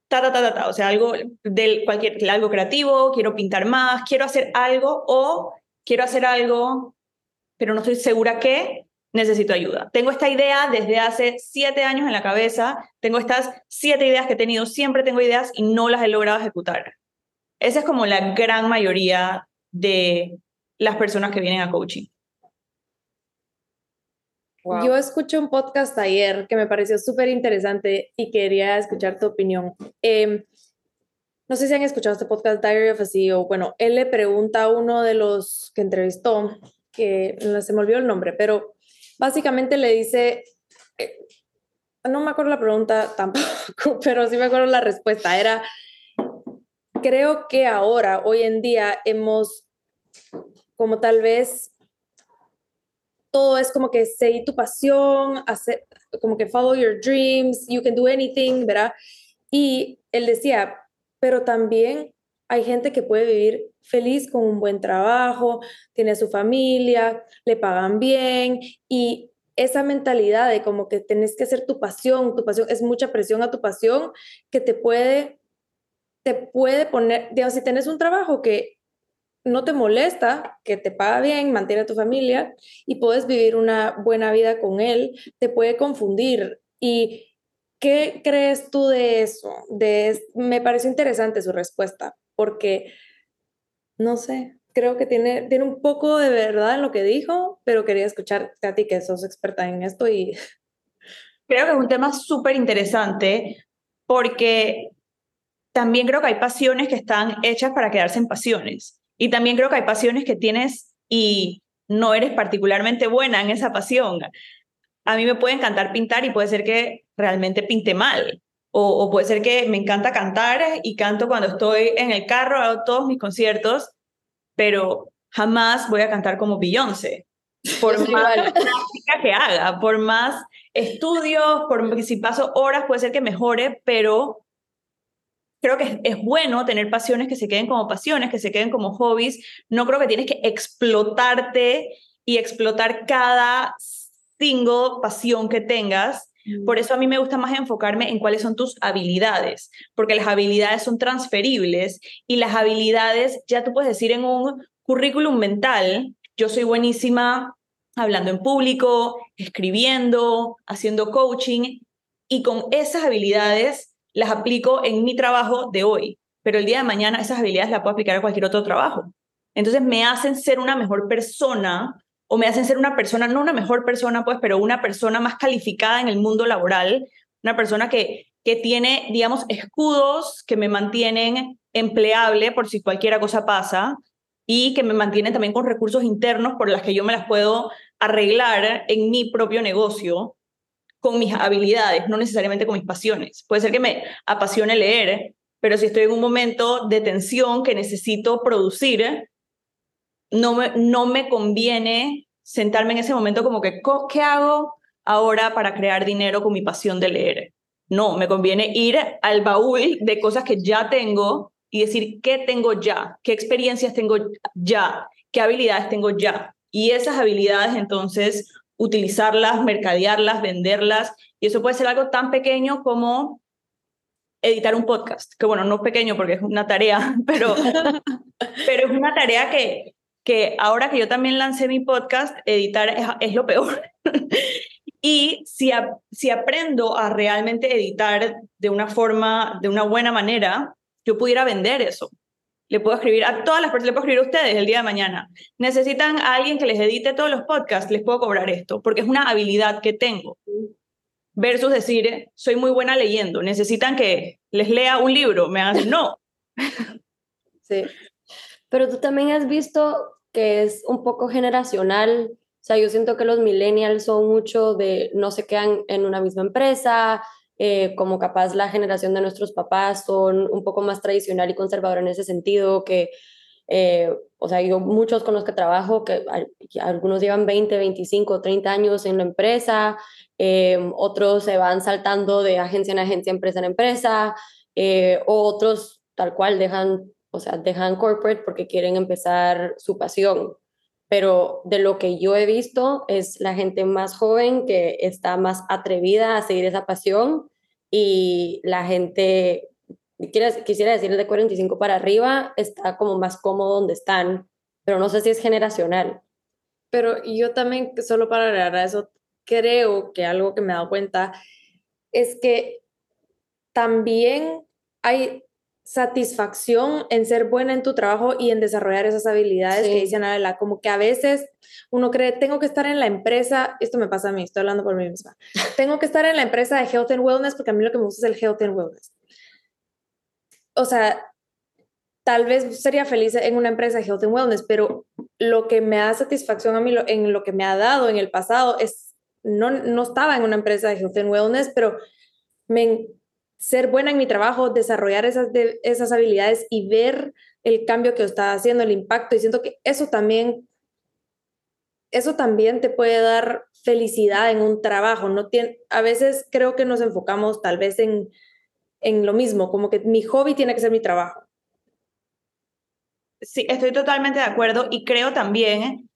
ta, ta, ta, ta, o sea, algo, del, cualquier, algo creativo, quiero pintar más, quiero hacer algo o quiero hacer algo, pero no estoy segura qué, necesito ayuda. Tengo esta idea desde hace siete años en la cabeza, tengo estas siete ideas que he tenido, siempre tengo ideas y no las he logrado ejecutar. Esa es como la gran mayoría de las personas que vienen a coaching. Yo escuché un podcast ayer que me pareció súper interesante y quería escuchar tu opinión. Em, no sé si han escuchado este podcast Diary of a CEO. Bueno, él le pregunta a uno de los que entrevistó, que no se me olvidó el nombre, pero básicamente le dice, eh, no me acuerdo la pregunta tampoco, (laughs) pero sí me acuerdo la respuesta, era, creo que ahora, hoy en día, hemos como tal vez todo es como que seguir tu pasión, hacer, como que follow your dreams, you can do anything, ¿verdad? Y él decía, pero también hay gente que puede vivir feliz con un buen trabajo, tiene su familia, le pagan bien y esa mentalidad de como que tenés que hacer tu pasión, tu pasión es mucha presión a tu pasión que te puede te puede poner, digamos, si tienes un trabajo que no te molesta, que te paga bien, mantiene a tu familia y puedes vivir una buena vida con él, te puede confundir. ¿Y qué crees tú de eso? De, me pareció interesante su respuesta, porque, no sé, creo que tiene, tiene un poco de verdad en lo que dijo, pero quería escuchar a ti que sos experta en esto y... (laughs) Creo que es un tema súper interesante porque también creo que hay pasiones que están hechas para quedarse en pasiones. Y también creo que hay pasiones que tienes y no eres particularmente buena en esa pasión. A mí me puede encantar pintar y puede ser que realmente pinte mal. O, puede ser que me encanta cantar y canto cuando estoy en el carro, hago todos mis conciertos, pero jamás voy a cantar como Beyoncé. Por más práctica que haga, por más estudios, por si paso horas, puede ser que mejore, pero creo que es, bueno tener pasiones que se queden como pasiones, que se queden como hobbies. No creo que tienes que explotarte y explotar cada single pasión que tengas. Por eso a mí me gusta más enfocarme en cuáles son tus habilidades, porque las habilidades son transferibles y las habilidades, ya tú puedes decir en un currículum mental, yo soy buenísima hablando en público, escribiendo, haciendo coaching, y con esas habilidades las aplico en mi trabajo de hoy, pero el día de mañana esas habilidades las puedo aplicar a cualquier otro trabajo. Entonces me hacen ser una mejor persona o me hacen ser una persona, no una mejor persona, pues, pero una persona más calificada en el mundo laboral, una persona que, que tiene, digamos, escudos que me mantienen empleable por si cualquier cosa pasa y que me mantienen también con recursos internos por las que yo me las puedo arreglar en mi propio negocio con mis habilidades, no necesariamente con mis pasiones. Puede ser que me apasione leer, pero si estoy en un momento de tensión que necesito producir, no me, no me conviene sentarme en ese momento como que, ¿qué hago ahora para crear dinero con mi pasión de leer? No, me conviene ir al baúl de cosas que ya tengo y decir, ¿qué tengo ya? ¿Qué experiencias tengo ya? ¿Qué habilidades tengo ya? Y esas habilidades entonces utilizarlas, mercadearlas, venderlas. Y eso puede ser algo tan pequeño como editar un podcast, que bueno, no es pequeño porque es una tarea, (laughs) pero, pero es una tarea que, que ahora que yo también lancé mi podcast, editar es, lo peor. (laughs) y si, si aprendo a realmente editar de una forma, de una buena manera, yo pudiera vender eso le puedo escribir a todas las personas, le puedo escribir a ustedes el día de mañana. Necesitan a alguien que les edite todos los podcasts, les puedo cobrar esto, porque es una habilidad que tengo. Versus decir, soy muy buena leyendo, necesitan que les lea un libro, me hagan no. Sí. Pero tú también has visto que es un poco generacional. O sea, yo siento que los millennials son mucho de no se quedan en una misma empresa, eh, como capaz la generación de nuestros papás son un poco más tradicional y conservador en ese sentido, que, eh, o sea, yo muchos con los que trabajo, que algunos llevan 20, 25, 30 años en la empresa, eh, otros se van saltando de agencia en agencia, empresa en empresa, otros tal cual dejan, o sea, dejan corporate porque quieren empezar su pasión. Pero de lo que yo he visto es la gente más joven que está más atrevida a seguir esa pasión y la gente, quisiera decir de 45 para arriba, está como más cómodo donde están, pero no sé si es generacional. Pero yo también, solo para agregar a eso, creo que algo que me he dado cuenta es que también hay satisfacción en ser buena en tu trabajo y en desarrollar esas habilidades que dicen Adela, como que a veces uno cree, tengo que estar en la empresa, esto me pasa a mí, estoy hablando por mí misma, (laughs) tengo que estar en la empresa de Health and Wellness porque a mí lo que me gusta es el Health and Wellness. O sea, tal vez sería feliz en una empresa de Health and Wellness, pero lo que me da satisfacción a mí, en lo que me ha dado en el pasado, es, no, no estaba en una empresa de Health and Wellness, pero me, ser buena en mi trabajo, desarrollar esas, esas habilidades y ver el cambio que está haciendo, el impacto. Y siento que eso también, eso también te puede dar felicidad en un trabajo. No tiene, a veces creo que nos enfocamos tal vez en, en lo mismo, como que mi hobby tiene que ser mi trabajo. Sí, estoy totalmente de acuerdo y creo también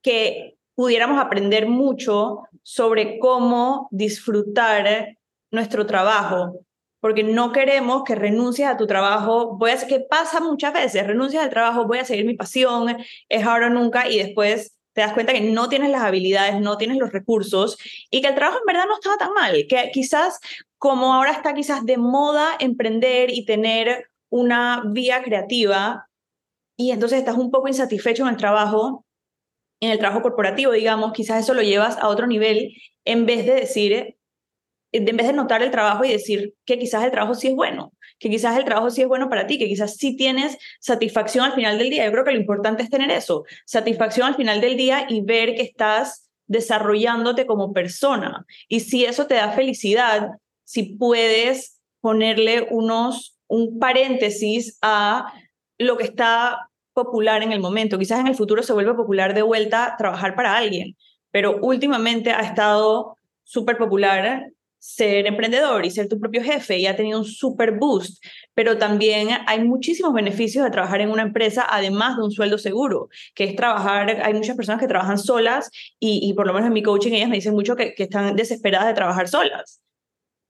que pudiéramos aprender mucho sobre cómo disfrutar nuestro trabajo, porque no queremos que renuncies a tu trabajo, voy que pasa muchas veces, renuncias al trabajo, voy a seguir mi pasión, es ahora o nunca, y después te das cuenta que no tienes las habilidades, no tienes los recursos, y que el trabajo en verdad no estaba tan mal, que quizás como ahora está quizás de moda emprender y tener una vía creativa, y entonces estás un poco insatisfecho en el trabajo, en el trabajo corporativo, digamos, quizás eso lo llevas a otro nivel en vez de decir, en vez de notar el trabajo y decir que quizás el trabajo sí es bueno, que quizás el trabajo sí es bueno para ti, que quizás sí tienes satisfacción al final del día. Yo creo que lo importante es tener eso, satisfacción al final del día y ver que estás desarrollándote como persona. Y si eso te da felicidad, si puedes ponerle unos un paréntesis a lo que está popular en el momento. Quizás en el futuro se vuelve popular de vuelta trabajar para alguien, pero últimamente ha estado súper popular ser emprendedor y ser tu propio jefe y ha tenido un super boost, pero también hay muchísimos beneficios de trabajar en una empresa, además de un sueldo seguro, que es trabajar, hay muchas personas que trabajan solas y, por lo menos en mi coaching ellas me dicen mucho que, están desesperadas de trabajar solas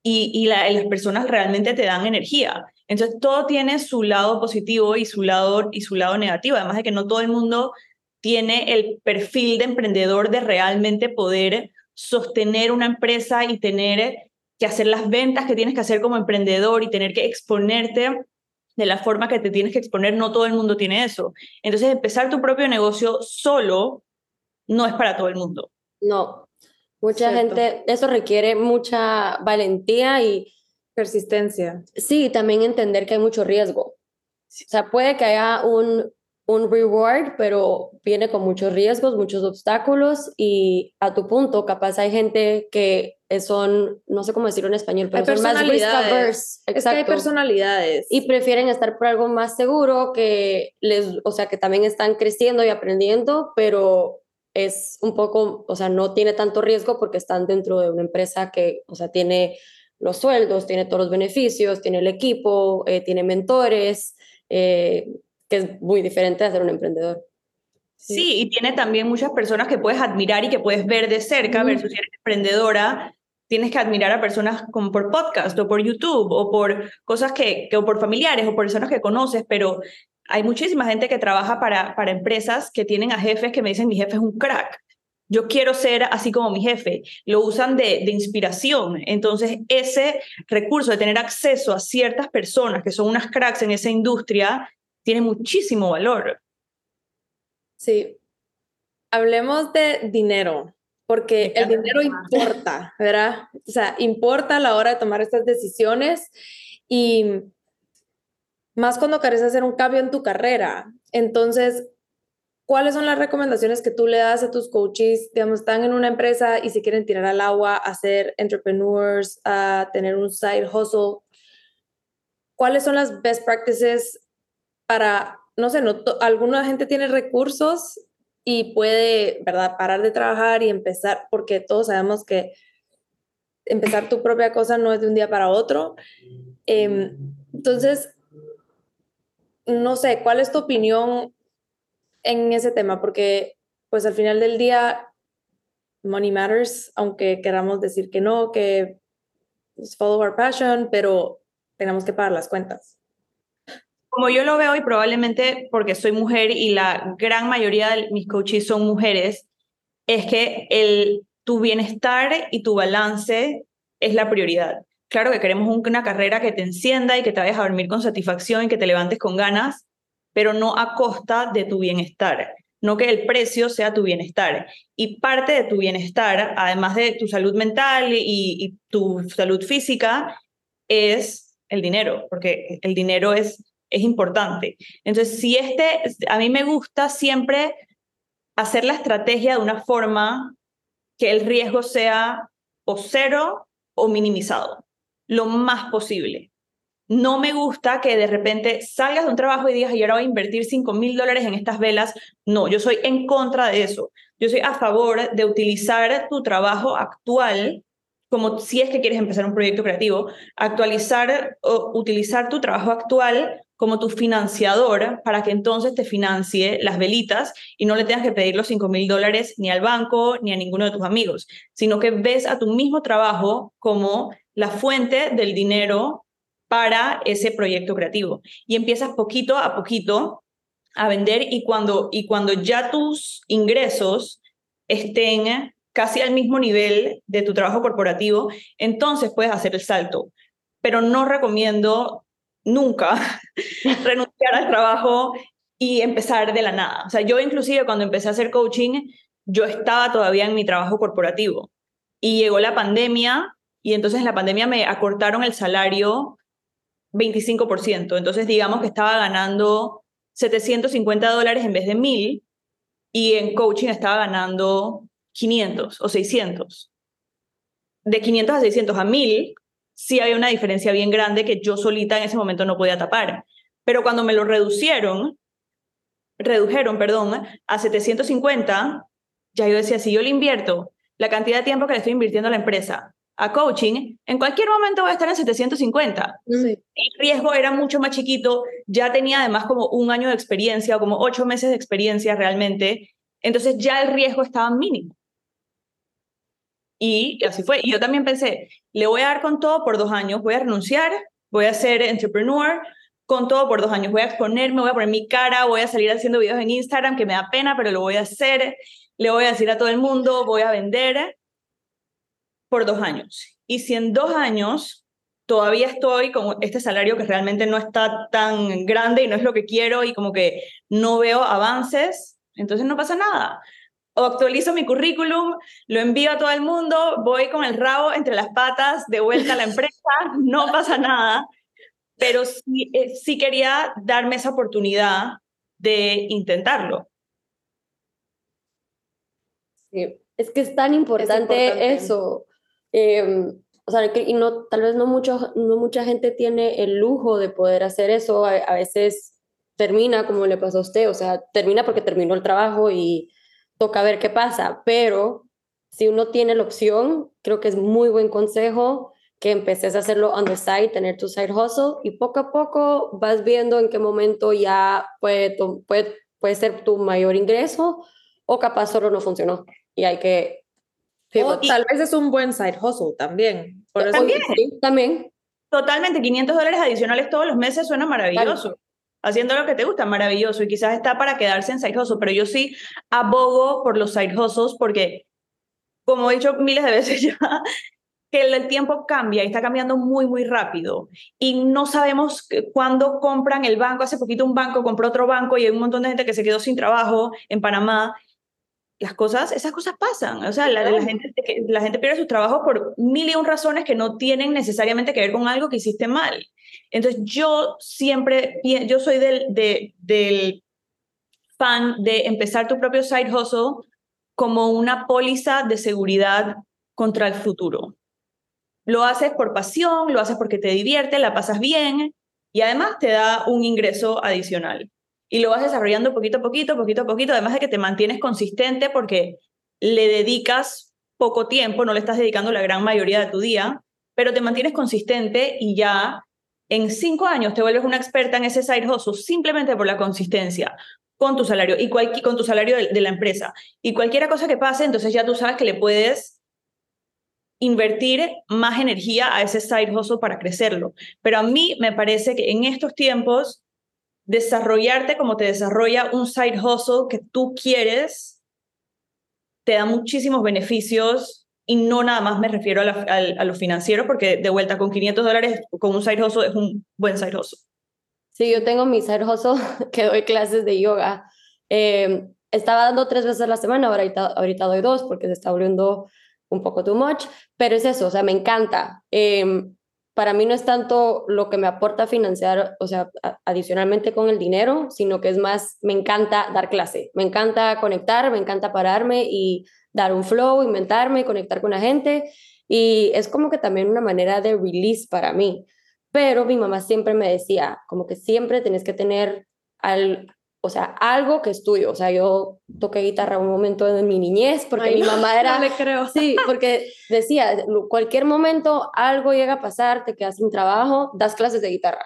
y, y las personas realmente te dan energía. Entonces todo tiene su lado positivo y su lado, y su lado negativo, además de que no todo el mundo tiene el perfil de emprendedor de realmente poder sostener una empresa y tener que hacer las ventas que tienes que hacer como emprendedor y tener que exponerte de la forma que te tienes que exponer, no todo el mundo tiene eso. Entonces, empezar tu propio negocio solo no es para todo el mundo. No, mucha gente, eso requiere mucha valentía y persistencia. Sí, también entender que hay mucho riesgo. O sea, puede que haya un un reward, pero viene con muchos riesgos, muchos obstáculos y a tu punto, capaz hay gente que son, no sé cómo decirlo en español, pero son más risk averse. Es que hay personalidades. Y prefieren estar por algo más seguro que les, o sea, que también están creciendo y aprendiendo, pero es un poco, o sea, no tiene tanto riesgo porque están dentro de una empresa que, o sea, tiene los sueldos, tiene todos los beneficios, tiene el equipo, eh, tiene mentores, eh, que es muy diferente de ser un emprendedor. Sí. y tiene también muchas personas que puedes admirar y que puedes ver de cerca, versus si eres emprendedora, tienes que admirar a personas como por podcast o por YouTube o por cosas que, que o por familiares o por personas que conoces, pero hay muchísima gente que trabaja para, para empresas que tienen a jefes que me dicen mi jefe es un crack. Yo quiero ser así como mi jefe. Lo usan de, de inspiración. Entonces, ese recurso de tener acceso a ciertas personas que son unas cracks en esa industria tiene muchísimo valor. Sí. Hablemos de dinero, porque el dinero importa, ¿verdad? O sea, importa a la hora de tomar estas decisiones y más cuando querés hacer un cambio en tu carrera. Entonces, ¿cuáles son las recomendaciones que tú le das a tus coaches? Digamos, están en una empresa y se quieren tirar al agua, a ser entrepreneurs, a tener un side hustle. ¿Cuáles son las best practices para, no sé, no alguna gente tiene recursos y puede, ¿verdad?, parar de trabajar y empezar, porque todos sabemos que empezar tu propia cosa no es de un día para otro. Em, entonces, no sé, ¿cuál es tu opinión en ese tema? Porque pues al final del día, money matters, aunque queramos decir que no, que follow our passion, pero tenemos que pagar las cuentas. Como yo lo veo y probablemente porque soy mujer y la gran mayoría de mis coaches son mujeres, es que el, tu bienestar y tu balance es la prioridad. Claro que queremos una carrera que te encienda y que te vayas a dormir con satisfacción y que te levantes con ganas, pero no a costa de tu bienestar, no que el precio sea tu bienestar. Y parte de tu bienestar, además de tu salud mental y, y tu salud física, es el dinero, porque el dinero es, es importante. Entonces, si este, a mí me gusta siempre hacer la estrategia de una forma que el riesgo sea o cero o minimizado, lo más posible. No me gusta que de repente salgas de un trabajo y digas, y ahora voy a invertir 5 mil dólares en estas velas. No, yo soy en contra de eso. Yo soy a favor de utilizar tu trabajo actual como si es que quieres empezar un proyecto creativo, actualizar o utilizar tu trabajo actual como tu financiador para que entonces te financie las velitas y no le tengas que pedir los 5 mil dólares ni al banco ni a ninguno de tus amigos, sino que ves a tu mismo trabajo como la fuente del dinero para ese proyecto creativo y empiezas poquito a poquito a vender y cuando, y cuando ya tus ingresos estén casi al mismo nivel de tu trabajo corporativo, entonces puedes hacer el salto. Pero no recomiendo nunca (laughs) renunciar al trabajo y empezar de la nada. O sea, yo inclusive cuando empecé a hacer coaching, yo estaba todavía en mi trabajo corporativo y llegó la pandemia y entonces en la pandemia me acortaron el salario 25%. Entonces digamos que estaba ganando 750 dólares en vez de 1000 y en coaching estaba ganando 500 o 600. De 500 a 600 a 1000, sí había una diferencia bien grande que yo solita en ese momento no podía tapar. Pero cuando me lo reducieron, redujeron, perdón, a 750, ya yo decía, si yo le invierto la cantidad de tiempo que le estoy invirtiendo a la empresa a coaching, en cualquier momento voy a estar en 750. El riesgo era mucho más chiquito, ya tenía además como un año de experiencia, como ocho meses de experiencia realmente, entonces ya el riesgo estaba mínimo. Y así fue. Y yo también pensé, le voy a dar con todo por dos años, voy a renunciar, voy a ser entrepreneur con todo por dos años, voy a exponerme, voy a poner mi cara, voy a salir haciendo videos en Instagram que me da pena, pero lo voy a hacer, le voy a decir a todo el mundo, voy a vender por dos años. Y si en dos años todavía estoy con este salario que realmente no está tan grande y no es lo que quiero y como que no veo avances, entonces no pasa nada actualizo mi currículum, lo envío a todo el mundo, voy con el rabo entre las patas de vuelta a la empresa, (laughs) no pasa nada, pero sí, eh, sí quería darme esa oportunidad de intentarlo. Sí, es que es tan importante, eso. Em, o sea, y no, tal vez no, mucho, no mucha gente tiene el lujo de poder hacer eso. a veces termina como le pasó a usted, o sea, termina porque terminó el trabajo y toca ver qué pasa, pero si uno tiene la opción, creo que es muy buen consejo que empeces a hacerlo on the side, tener tu side hustle y poco a poco vas viendo en qué momento ya puede, puede, puede ser tu mayor ingreso o capaz solo no funcionó y hay que... O tal vez es un buen side hustle también. Por ¿También? también. Totalmente, 500 dólares adicionales todos los meses suena maravilloso haciendo lo que te gusta, maravilloso. Y quizás está para quedarse en side hustle, pero yo sí abogo por los side hustles porque, como he dicho miles de (laughs) veces ya, que el tiempo cambia y está cambiando muy, muy rápido. Y no sabemos cuándo compran el banco. Hace poquito un banco compró otro banco y hay un montón de gente que se quedó sin trabajo en Panamá. Las cosas, esas cosas pasan. O sea, la, la gente, la gente pierde su trabajo por mil y un razones que no tienen necesariamente que ver con algo que hiciste mal. Entonces yo siempre, yo soy del, del fan de empezar tu propio side hustle como una póliza de seguridad contra el futuro. Lo haces por pasión, lo haces porque te divierte, la pasas bien y además te da un ingreso adicional. Y lo vas desarrollando poquito a poquito, poquito a poquito, además de que te mantienes consistente porque le dedicas poco tiempo, no le estás dedicando la gran mayoría de tu día, pero te mantienes consistente y ya en cinco años te vuelves una experta en ese side hustle simplemente por la consistencia con tu salario y con tu salario de, la empresa. Y cualquier cosa que pase, entonces ya tú sabes que le puedes invertir más energía a ese side hustle para crecerlo. Pero a mí me parece que en estos tiempos, desarrollarte como te desarrolla un side hustle que tú quieres, te da muchísimos beneficios y no nada más me refiero a, a, lo financiero, porque de vuelta con 500 dólares con un side hustle es un buen side hustle. Sí, yo tengo mi side hustle (laughs) que doy clases de yoga. Eh, estaba dando tres veces a la semana, ahorita, ahorita doy dos porque se está volviendo un poco too much, pero es eso, o sea, me encanta. Eh, para mí no es tanto lo que me aporta financiar, o sea, adicionalmente con el dinero, sino que es más, me encanta dar clase, me encanta conectar, me encanta pararme y dar un flow, inventarme, conectar con la gente. Y es como que también una manera de release para mí. Pero mi mamá siempre me decía, como que siempre tenés que tener al, o sea, algo que es tuyo. O sea, yo toqué guitarra un momento de mi niñez porque mi mamá era... No le creo. Sí, porque decía, cualquier momento algo llega a pasar, te quedas sin trabajo, das clases de guitarra.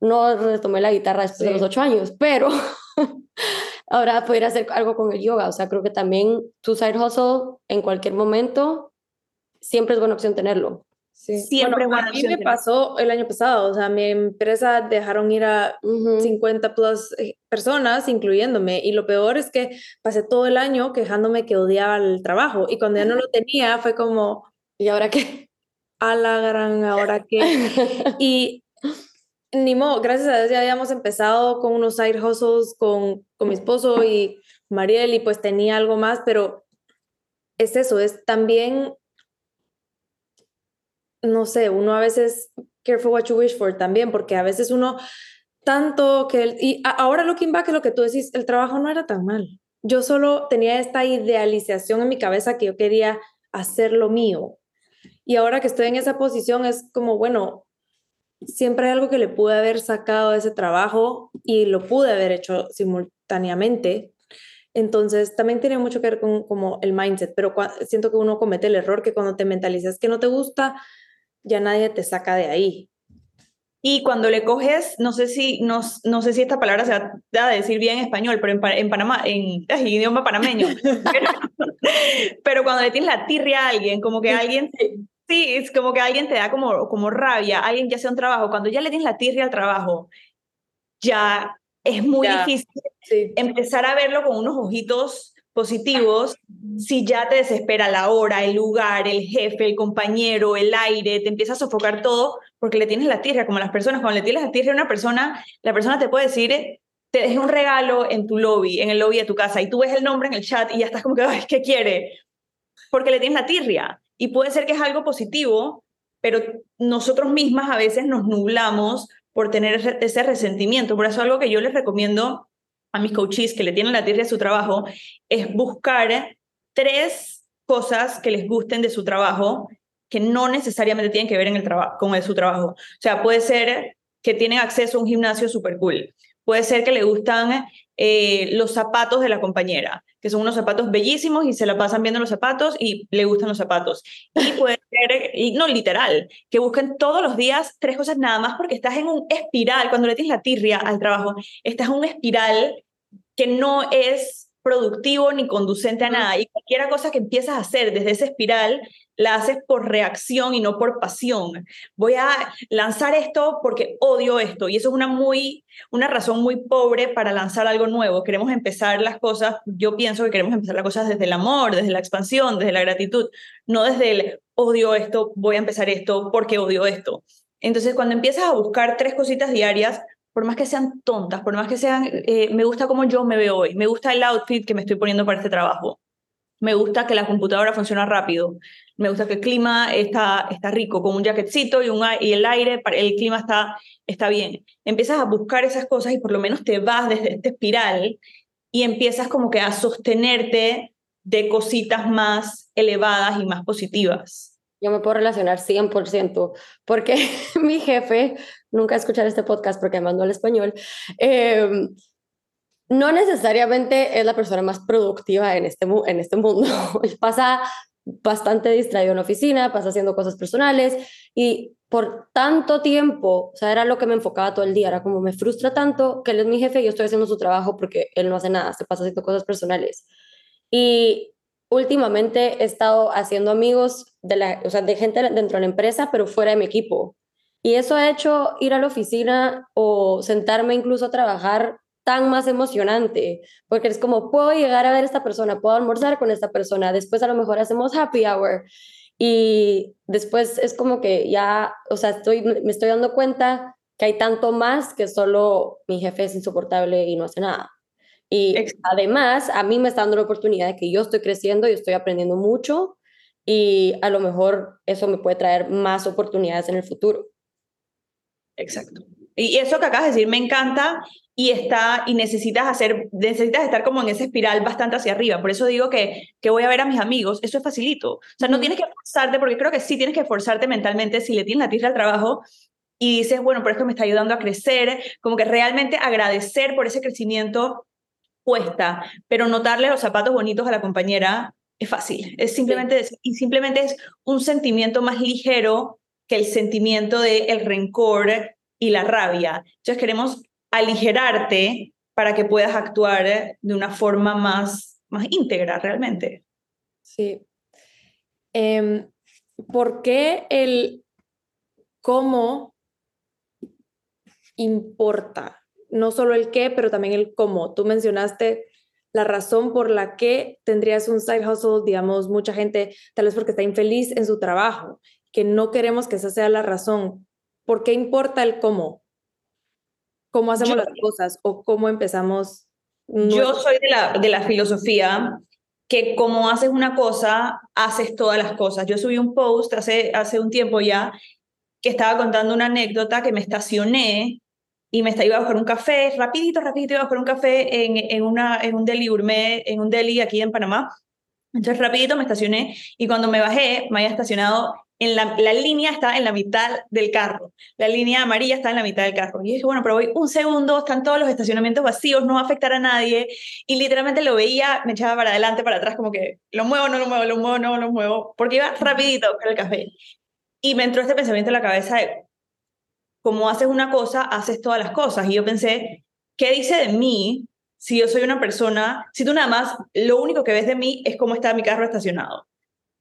No retomé la guitarra después de los ocho años, pero (laughs) ahora poder hacer algo con el yoga. O sea, creo que también tu side hustle en cualquier momento siempre es buena opción tenerlo. Sí. Siempre bueno, a mí me pasó el año pasado, o sea, mi empresa dejaron ir a 50 plus eh, personas, incluyéndome, y lo peor es que pasé todo el año quejándome que odiaba el trabajo, y cuando ya no lo tenía fue como, ¿y ahora qué? A la gran, ¿ahora qué? (laughs) y ni modo, gracias a Dios ya habíamos empezado con unos side hustles con, con mi esposo y Mariel y pues tenía algo más, pero es eso, es también, no sé, uno a veces, careful what you wish for también, porque a veces uno tanto que, y ahora looking back es lo que tú decís, el trabajo no era tan mal. Yo solo tenía esta idealización en mi cabeza que yo quería hacer lo mío. Y ahora que estoy en esa posición es como, bueno, siempre hay algo que le pude haber sacado de ese trabajo y lo pude haber hecho simultáneamente. Entonces, también tiene mucho que ver con como el mindset, pero siento que uno comete el error que cuando te mentalizas que no te gusta, ya nadie te saca de ahí. Y cuando le coges, no sé si, no, no sé si esta palabra se va a decir bien en español, pero en, en Panamá, en, idioma panameño, (laughs) pero, pero, cuando le tienes la tirria a alguien, como que alguien Sí, es como que alguien te da como, como rabia, alguien ya hace un trabajo, cuando ya le tienes la tirria al trabajo, ya es muy difícil empezar a verlo con unos ojitos positivos si ya te desespera la hora, el lugar, el jefe, el compañero, el aire, te empieza a sofocar todo porque le tienes la tirria, como las personas, cuando le tienes la tirria a una persona, la persona te puede decir, te dejé un regalo en tu lobby, en el lobby de tu casa, y tú ves el nombre en el chat y ya estás como que, ay, ¿qué quiere? Porque le tienes la tirria. Y puede ser que es algo positivo, pero nosotros mismas a veces nos nublamos por tener ese resentimiento. Por eso algo que yo les recomiendo a mis coaches que le tienen la tierra de su trabajo es buscar tres cosas que les gusten de su trabajo que no necesariamente tienen que ver en el con su trabajo. O sea, puede ser que tienen acceso a un gimnasio súper cool. Puede ser que le gustan eh, los zapatos de la compañera, que son unos zapatos bellísimos y se la pasan viendo los zapatos y le gustan los zapatos. Y (laughs) puede ser, y no literal, que busquen todos los días tres cosas nada más porque estás en un espiral, cuando le tienes la tirria al trabajo, estás en un espiral que no es productivo ni conducente a nada. Y cualquier cosa que empiezas a hacer desde esa espiral la haces por reacción y no por pasión. Voy a lanzar esto porque odio esto y eso es una muy una razón muy pobre para lanzar algo nuevo. Queremos empezar las cosas, yo pienso que queremos empezar las cosas desde el amor, desde la expansión, desde la gratitud, no desde el odio esto, voy a empezar esto porque odio esto. Entonces, cuando empiezas a buscar tres cositas diarias, por más que sean tontas, por más que sean, eh, me gusta cómo yo me veo hoy, me gusta el outfit que me estoy poniendo para este trabajo, me gusta que la computadora funciona rápido, me gusta que el clima está, está rico, con un jaquetcito y, un, y el aire, el clima está, está bien. Empiezas a buscar esas cosas y por lo menos te vas desde este espiral y empiezas como que a sostenerte de cositas más elevadas y más positivas. Yo me puedo relacionar 100%, porque (laughs) mi jefe, nunca escuchar este podcast porque me mandó al español, eh, no necesariamente es la persona más productiva en este, en este mundo. (laughs) Pasa bastante distraído en la oficina, pasa haciendo cosas personales y por tanto tiempo, o sea, era lo que me enfocaba todo el día, era como me frustra tanto que él es mi jefe y yo estoy haciendo su trabajo porque él no hace nada, se pasa haciendo cosas personales. Y últimamente he estado haciendo amigos de, la, o sea, de gente dentro de la empresa, pero fuera de mi equipo. Y eso ha hecho ir a la oficina o sentarme incluso a trabajar tan más emocionante, porque es como, puedo llegar a ver a esta persona, puedo almorzar con esta persona, después a lo mejor hacemos happy hour y después es como que ya, o sea, estoy, me estoy dando cuenta que hay tanto más que solo mi jefe es insoportable y no hace nada. Y además, a mí me está dando la oportunidad de que yo estoy creciendo y estoy aprendiendo mucho y a lo mejor eso me puede traer más oportunidades en el futuro. Exacto. Y eso que acabas de decir me encanta y está y necesitas hacer necesitas estar como en esa espiral bastante hacia arriba. Por eso digo que que voy a ver a mis amigos, eso es facilito. O sea, no tienes que forzarte porque creo que sí tienes que forzarte mentalmente si le tienes la tierra al trabajo y dices, bueno, pero esto me está ayudando a crecer, como que realmente agradecer por ese crecimiento cuesta, pero notarle los zapatos bonitos a la compañera es fácil. Es simplemente y simplemente es un sentimiento más ligero que el sentimiento de el rencor y la rabia. Entonces queremos aligerarte para que puedas actuar de una forma más, más íntegra realmente. Sí. Em, ¿Por qué el cómo importa? No solo el qué, pero también el cómo. Tú mencionaste la razón por la que tendrías un side hustle, digamos, mucha gente, tal vez porque está infeliz en su trabajo, que no queremos que esa sea la razón. ¿Por qué importa el cómo? cómo hacemos las cosas o cómo empezamos. Yo soy de la, de la filosofía que como haces una cosa, haces todas las cosas. Yo subí un post hace, hace un tiempo ya que estaba contando una anécdota que me estacioné y me iba a buscar un café, rapidito, rapidito iba a buscar un café en, en, una, en un deli gourmet, en un deli aquí en Panamá. Entonces rapidito me estacioné y cuando me bajé me había estacionado en la, línea está en la mitad del carro, la línea amarilla está en la mitad del carro. Y dije, bueno, pero voy un segundo, están todos los estacionamientos vacíos, no va a afectar a nadie. Y literalmente lo veía, me echaba para adelante, para atrás, como que lo muevo, no lo muevo, lo muevo, no lo muevo, porque iba rapidito con el café. Y me entró este pensamiento en la cabeza de, como haces una cosa, haces todas las cosas. Y yo pensé, ¿qué dice de mí si yo soy una persona, si tú nada más, lo único que ves de mí es cómo está mi carro estacionado?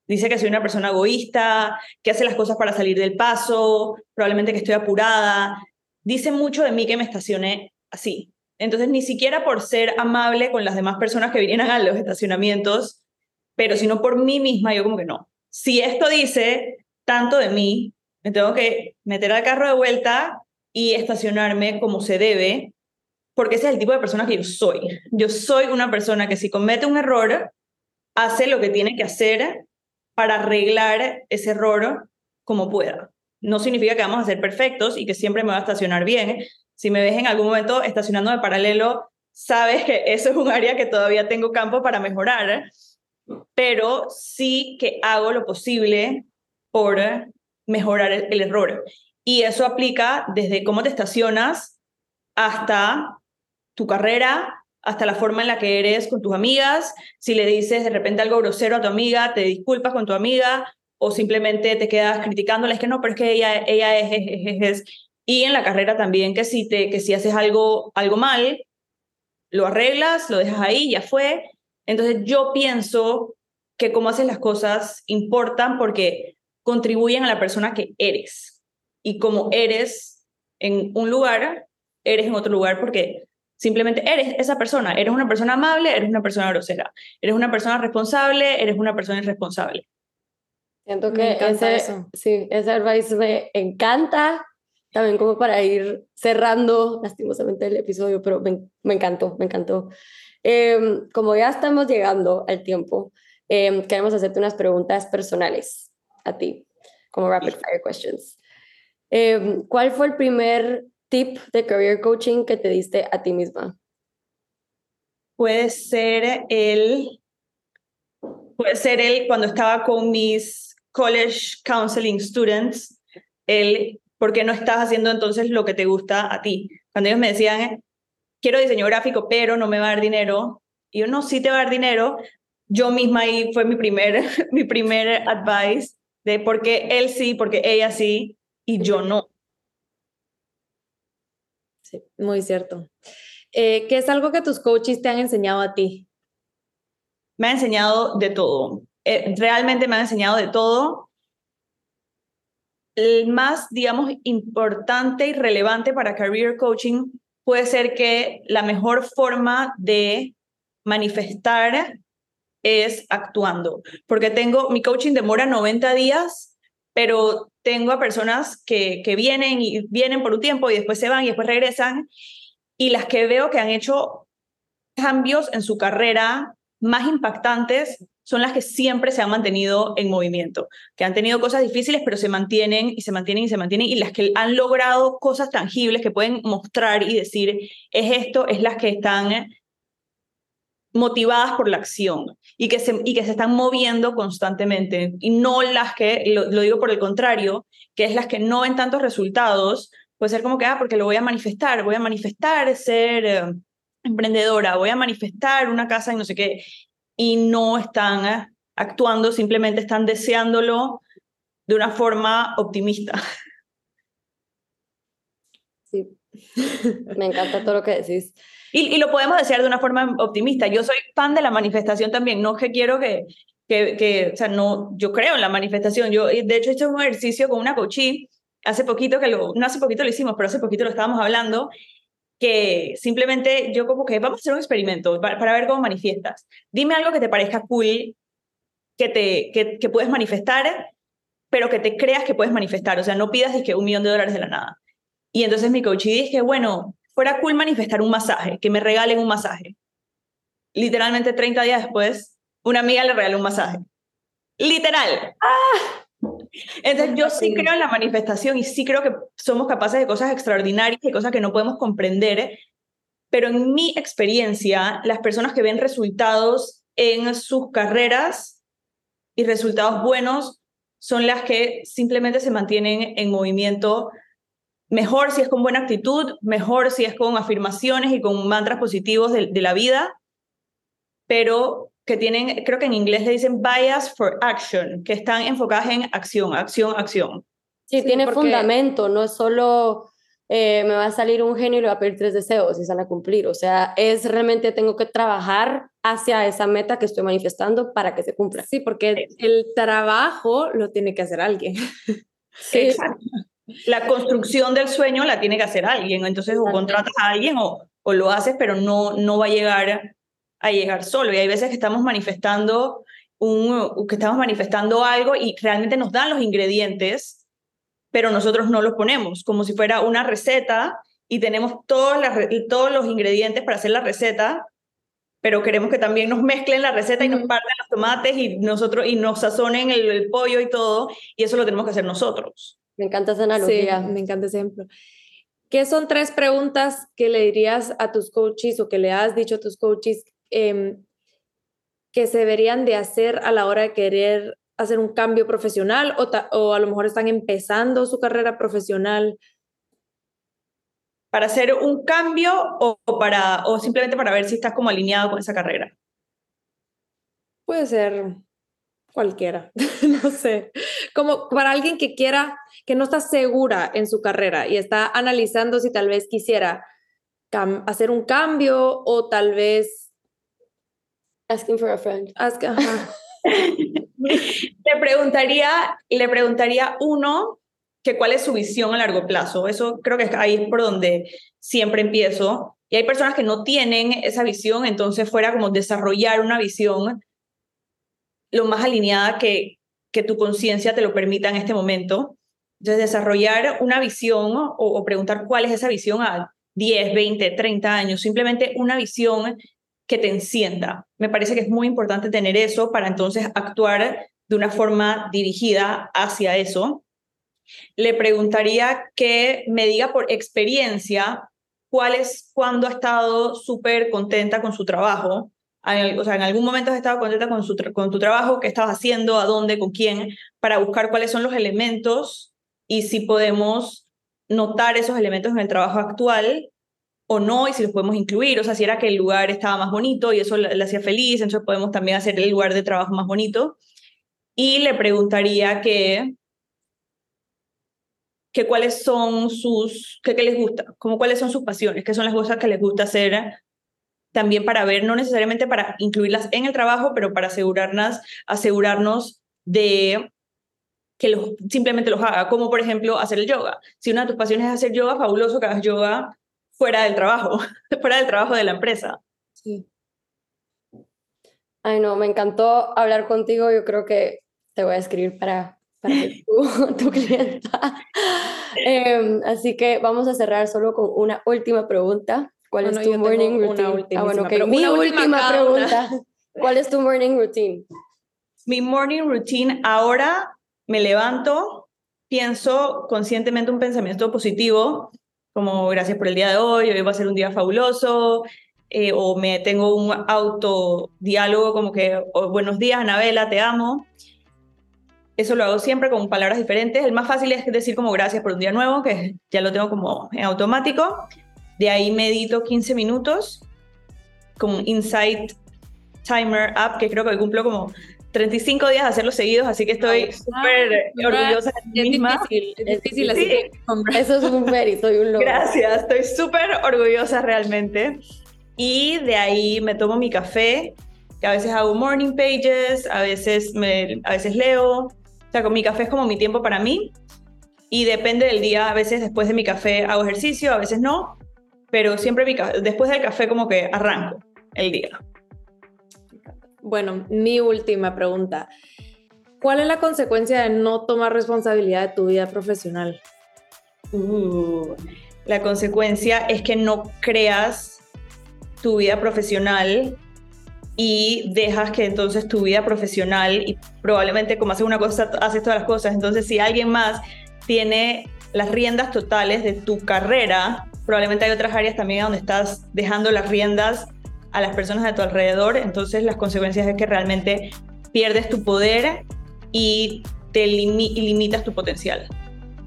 Dice que soy una persona egoísta, que hace las cosas para salir del paso, probablemente que estoy apurada. Dice mucho de mí que me estacioné así. Entonces, ni siquiera por ser amable con las demás personas que vinieran a los estacionamientos, pero sino por mí misma, yo como que no. Si esto dice tanto de mí, me tengo que meter al carro de vuelta y estacionarme como se debe, porque ese es el tipo de persona que yo soy. Yo soy una persona que si comete un error, hace lo que tiene que hacer para arreglar ese error como pueda. No significa que vamos a ser perfectos y que siempre me va a estacionar bien. Si me ves en algún momento estacionando de paralelo, sabes que eso es un área que todavía tengo campo para mejorar, pero sí que hago lo posible por mejorar el, el error. Y eso aplica desde cómo te estacionas hasta tu carrera, hasta la forma en la que eres con tus amigas, si le dices de repente algo grosero a tu amiga, te disculpas con tu amiga o simplemente te quedas criticándola, es que no, pero es que ella, ella es, es, Y en la carrera también, que si, te, que si haces algo, algo mal, lo arreglas, lo dejas ahí, ya fue. Entonces yo pienso que cómo haces las cosas importan porque contribuyen a la persona que eres. Y como eres en un lugar, eres en otro lugar porque Simplemente eres esa persona, eres una persona amable, eres una persona grosera, eres una persona responsable, eres una persona irresponsable. Siento que ese, sí, ese advice me encanta, también como para ir cerrando lastimosamente el episodio, pero me, me encantó, me encantó. Em, como ya estamos llegando al tiempo, eh, queremos hacerte unas preguntas personales a ti, como rapid fire questions. Em, ¿Cuál fue el primer tip de career coaching que te diste a ti misma? Puede ser el, puede ser el cuando estaba con mis college counseling students, el por qué no estás haciendo entonces lo que te gusta a ti. Cuando ellos me decían, quiero diseño gráfico, pero no me va a dar dinero, y yo no, sí te va a dar dinero. Yo misma ahí fue mi primer, (laughs) mi primer advice de por qué él sí, porque ella sí, y yo no. Sí, muy cierto. Eh, ¿Qué es algo que tus coaches te han enseñado a ti? Me ha enseñado de todo. Eh, realmente me han enseñado de todo. El más, digamos, importante y relevante para career coaching puede ser que la mejor forma de manifestar es actuando, porque tengo, mi coaching demora 90 días, pero tengo a personas que, vienen y vienen por un tiempo y después se van y después regresan, y las que veo que han hecho cambios en su carrera más impactantes son las que siempre se han mantenido en movimiento, que han tenido cosas difíciles, pero se mantienen y se mantienen y se mantienen, y las que han logrado cosas tangibles que pueden mostrar y decir, es esto, es las que están motivadas por la acción y que se, y que se están moviendo constantemente, y no las que, lo, digo por el contrario, que es las que no ven tantos resultados, puede ser como que, ah, porque lo voy a manifestar, voy a manifestar ser eh, emprendedora, voy a manifestar una casa y no sé qué, y no están eh, actuando, simplemente están deseándolo de una forma optimista. Sí, (laughs) me encanta todo lo que decís. Y, y, lo podemos desear de una forma optimista. Yo soy fan de la manifestación también, no que quiero que, que, que, o sea, no, yo creo en la manifestación. Yo, de hecho, he hecho un ejercicio con una coachí hace poquito, que lo, no hace poquito lo hicimos, pero hace poquito lo estábamos hablando, que simplemente yo como que vamos a hacer un experimento para, para ver cómo manifiestas. Dime algo que te parezca cool, que, te, que, que puedes manifestar, pero que te creas que puedes manifestar. O sea, no pidas que un millón de dólares de la nada. Y entonces mi coach dije, bueno, fuera cool manifestar un masaje, que me regalen un masaje. Literalmente 30 días después, una amiga le regaló un masaje. Literal. ¡Ah! Entonces yo sí creo en la manifestación y sí creo que somos capaces de cosas extraordinarias y cosas que no podemos comprender, pero en mi experiencia, las personas que ven resultados en sus carreras y resultados buenos son las que simplemente se mantienen en movimiento mejor si es con buena actitud, mejor si es con afirmaciones y con mantras positivos de, de la vida, pero que tienen, creo que en inglés le dicen bias for action, que están enfocadas en acción, acción, acción. Sí, tiene fundamento, no es solo eh, me va a salir un genio y le va a pedir tres deseos y se van a cumplir. O sea, es realmente tengo que trabajar hacia esa meta que estoy manifestando para que se cumpla. Sí, porque el trabajo lo tiene que hacer alguien. Sí. (laughs) Exacto. La construcción del sueño la tiene que hacer alguien. Entonces, o contratas a alguien o, o lo haces, pero no, no va a llegar a llegar solo. Y hay veces que estamos manifestando un, que estamos manifestando algo y realmente nos dan los ingredientes, pero nosotros no los ponemos, como si fuera una receta y tenemos todos, todos los ingredientes para hacer la receta, pero queremos que también nos mezclen la receta y nos parten los tomates y nosotros y nos sazonen el, el, pollo y todo, y eso lo tenemos que hacer nosotros. Me encanta esa analogía. Sí, me encanta ese ejemplo. ¿Qué son tres preguntas que le dirías a tus coaches o que le has dicho a tus coaches eh, que se deberían de hacer a la hora de querer hacer un cambio profesional o, o a lo mejor están empezando su carrera profesional? ¿Para hacer un cambio o, para, o simplemente para ver si estás como alineado con esa carrera? Puede ser cualquiera, (laughs) no sé, como para alguien que quiera, que no está segura en su carrera y está analizando si tal vez quisiera hacer un cambio o tal vez Asking for a friend. Ask, le, preguntaría, le preguntaría uno que cuál es su visión a largo plazo. Eso creo que ahí es por donde siempre empiezo. Y hay personas que no tienen esa visión, entonces fuera como desarrollar una visión lo más alineada que, que tu conciencia te lo permita en este momento. Entonces, desarrollar una visión o, preguntar cuál es esa visión a 10, 20, 30 años, simplemente una visión que te encienda. Me parece que es muy importante tener eso para entonces actuar de una forma dirigida hacia eso. Le preguntaría que me diga por experiencia cuál es cuando ha estado súper contenta con su trabajo. O sea, en algún momento has estado contenta con, su con tu trabajo, qué estabas haciendo, a dónde, con quién, para buscar cuáles son los elementos y si podemos notar esos elementos en el trabajo actual o no y si los podemos incluir, o sea, si era que el lugar estaba más bonito y eso le, hacía feliz, entonces podemos también hacer el lugar de trabajo más bonito. Y le preguntaría que, que cuáles son sus, que, qué les gusta, como cuáles son sus pasiones, qué son las cosas que les gusta hacer también para ver, no necesariamente para incluirlas en el trabajo, pero para asegurarnos, asegurarnos de que los, simplemente los haga, como por ejemplo hacer el yoga. Si una de tus pasiones es hacer yoga, fabuloso que hagas yoga fuera del trabajo, (laughs) fuera del trabajo de la empresa. Sí. Ay, no, me encantó hablar contigo. Yo creo que te voy a escribir para, para tu, tu clienta. Em, así que vamos a cerrar solo con una última pregunta. ¿Cuál es tu morning routine? ah, bueno, okay. Mi última pregunta. ¿Cuál es tu morning routine? Mi morning routine ahora me levanto, pienso conscientemente un pensamiento positivo, como gracias por el día de hoy, hoy va a ser un día fabuloso, eh, o me tengo un autodiálogo como que oh, buenos días, Anabela, te amo. Eso lo hago siempre con palabras diferentes. El más fácil es decir como gracias por un día nuevo, que ya lo tengo como en automático. De ahí medito 15 minutos con Insight Timer App que creo que cumplo como 35 días de hacerlos seguidos, así que estoy súper orgullosa de mí misma. Difícil, es difícil, así que eso es un mérito y un logro. Gracias, estoy súper orgullosa realmente. Y de ahí me tomo mi café, que a veces hago morning pages, a veces, me, a veces leo. O sea, con mi café es como mi tiempo para mí. Y depende del día, a veces después de mi café hago ejercicio, a veces no. Pero siempre mi, después del café como que arranco el día. Bueno, mi última pregunta. ¿Cuál es la consecuencia de no tomar responsabilidad de tu vida profesional? Uh, la consecuencia es que no creas tu vida profesional y dejas que entonces tu vida profesional y probablemente como haces una cosa, haces todas las cosas. Entonces, si alguien más tiene las riendas totales de tu carrera, probablemente hay otras áreas también donde estás dejando las riendas a las personas de tu alrededor, entonces las consecuencias es que realmente pierdes tu poder y te limitas tu potencial.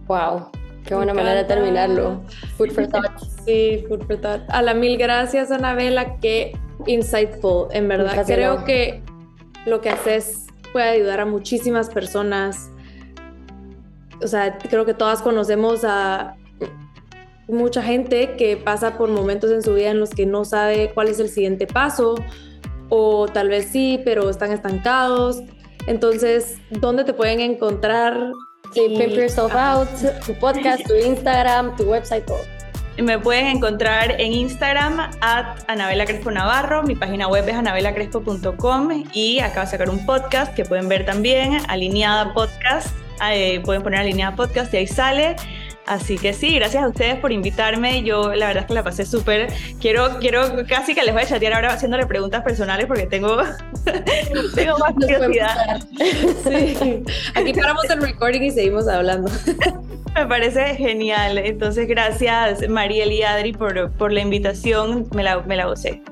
Wow, qué buena manera de terminarlo. Food for thought. Sí, food for thought. A la mil gracias, Anabela, qué insightful, en verdad. Creo que lo que haces puede ayudar a muchísimas personas. O sea, creo que todas conocemos a mucha gente que pasa por momentos en su vida en los que no sabe cuál es el siguiente paso o tal vez sí, pero están estancados. Entonces, ¿dónde te pueden encontrar? Sí, Pimp Yourself Out, tu podcast, tu Instagram, tu website, todo. Me pueden encontrar en Instagram at Anabela Crespo Navarro, mi página web es anabelacrespo.com y acabo de sacar un podcast que pueden ver también, Alineada Podcast, eh, pueden poner Alineada Podcast y ahí sale. Así que sí, gracias a ustedes por invitarme. Yo la verdad es que la pasé súper. Quiero, quiero casi que les voy a chatear ahora haciéndole preguntas personales porque tengo, (laughs) tengo más curiosidad. Sí. Aquí paramos el recording y seguimos hablando. (laughs) Me parece genial. Entonces, gracias Mariel y Adri por, por la invitación. Me la, me la gocé.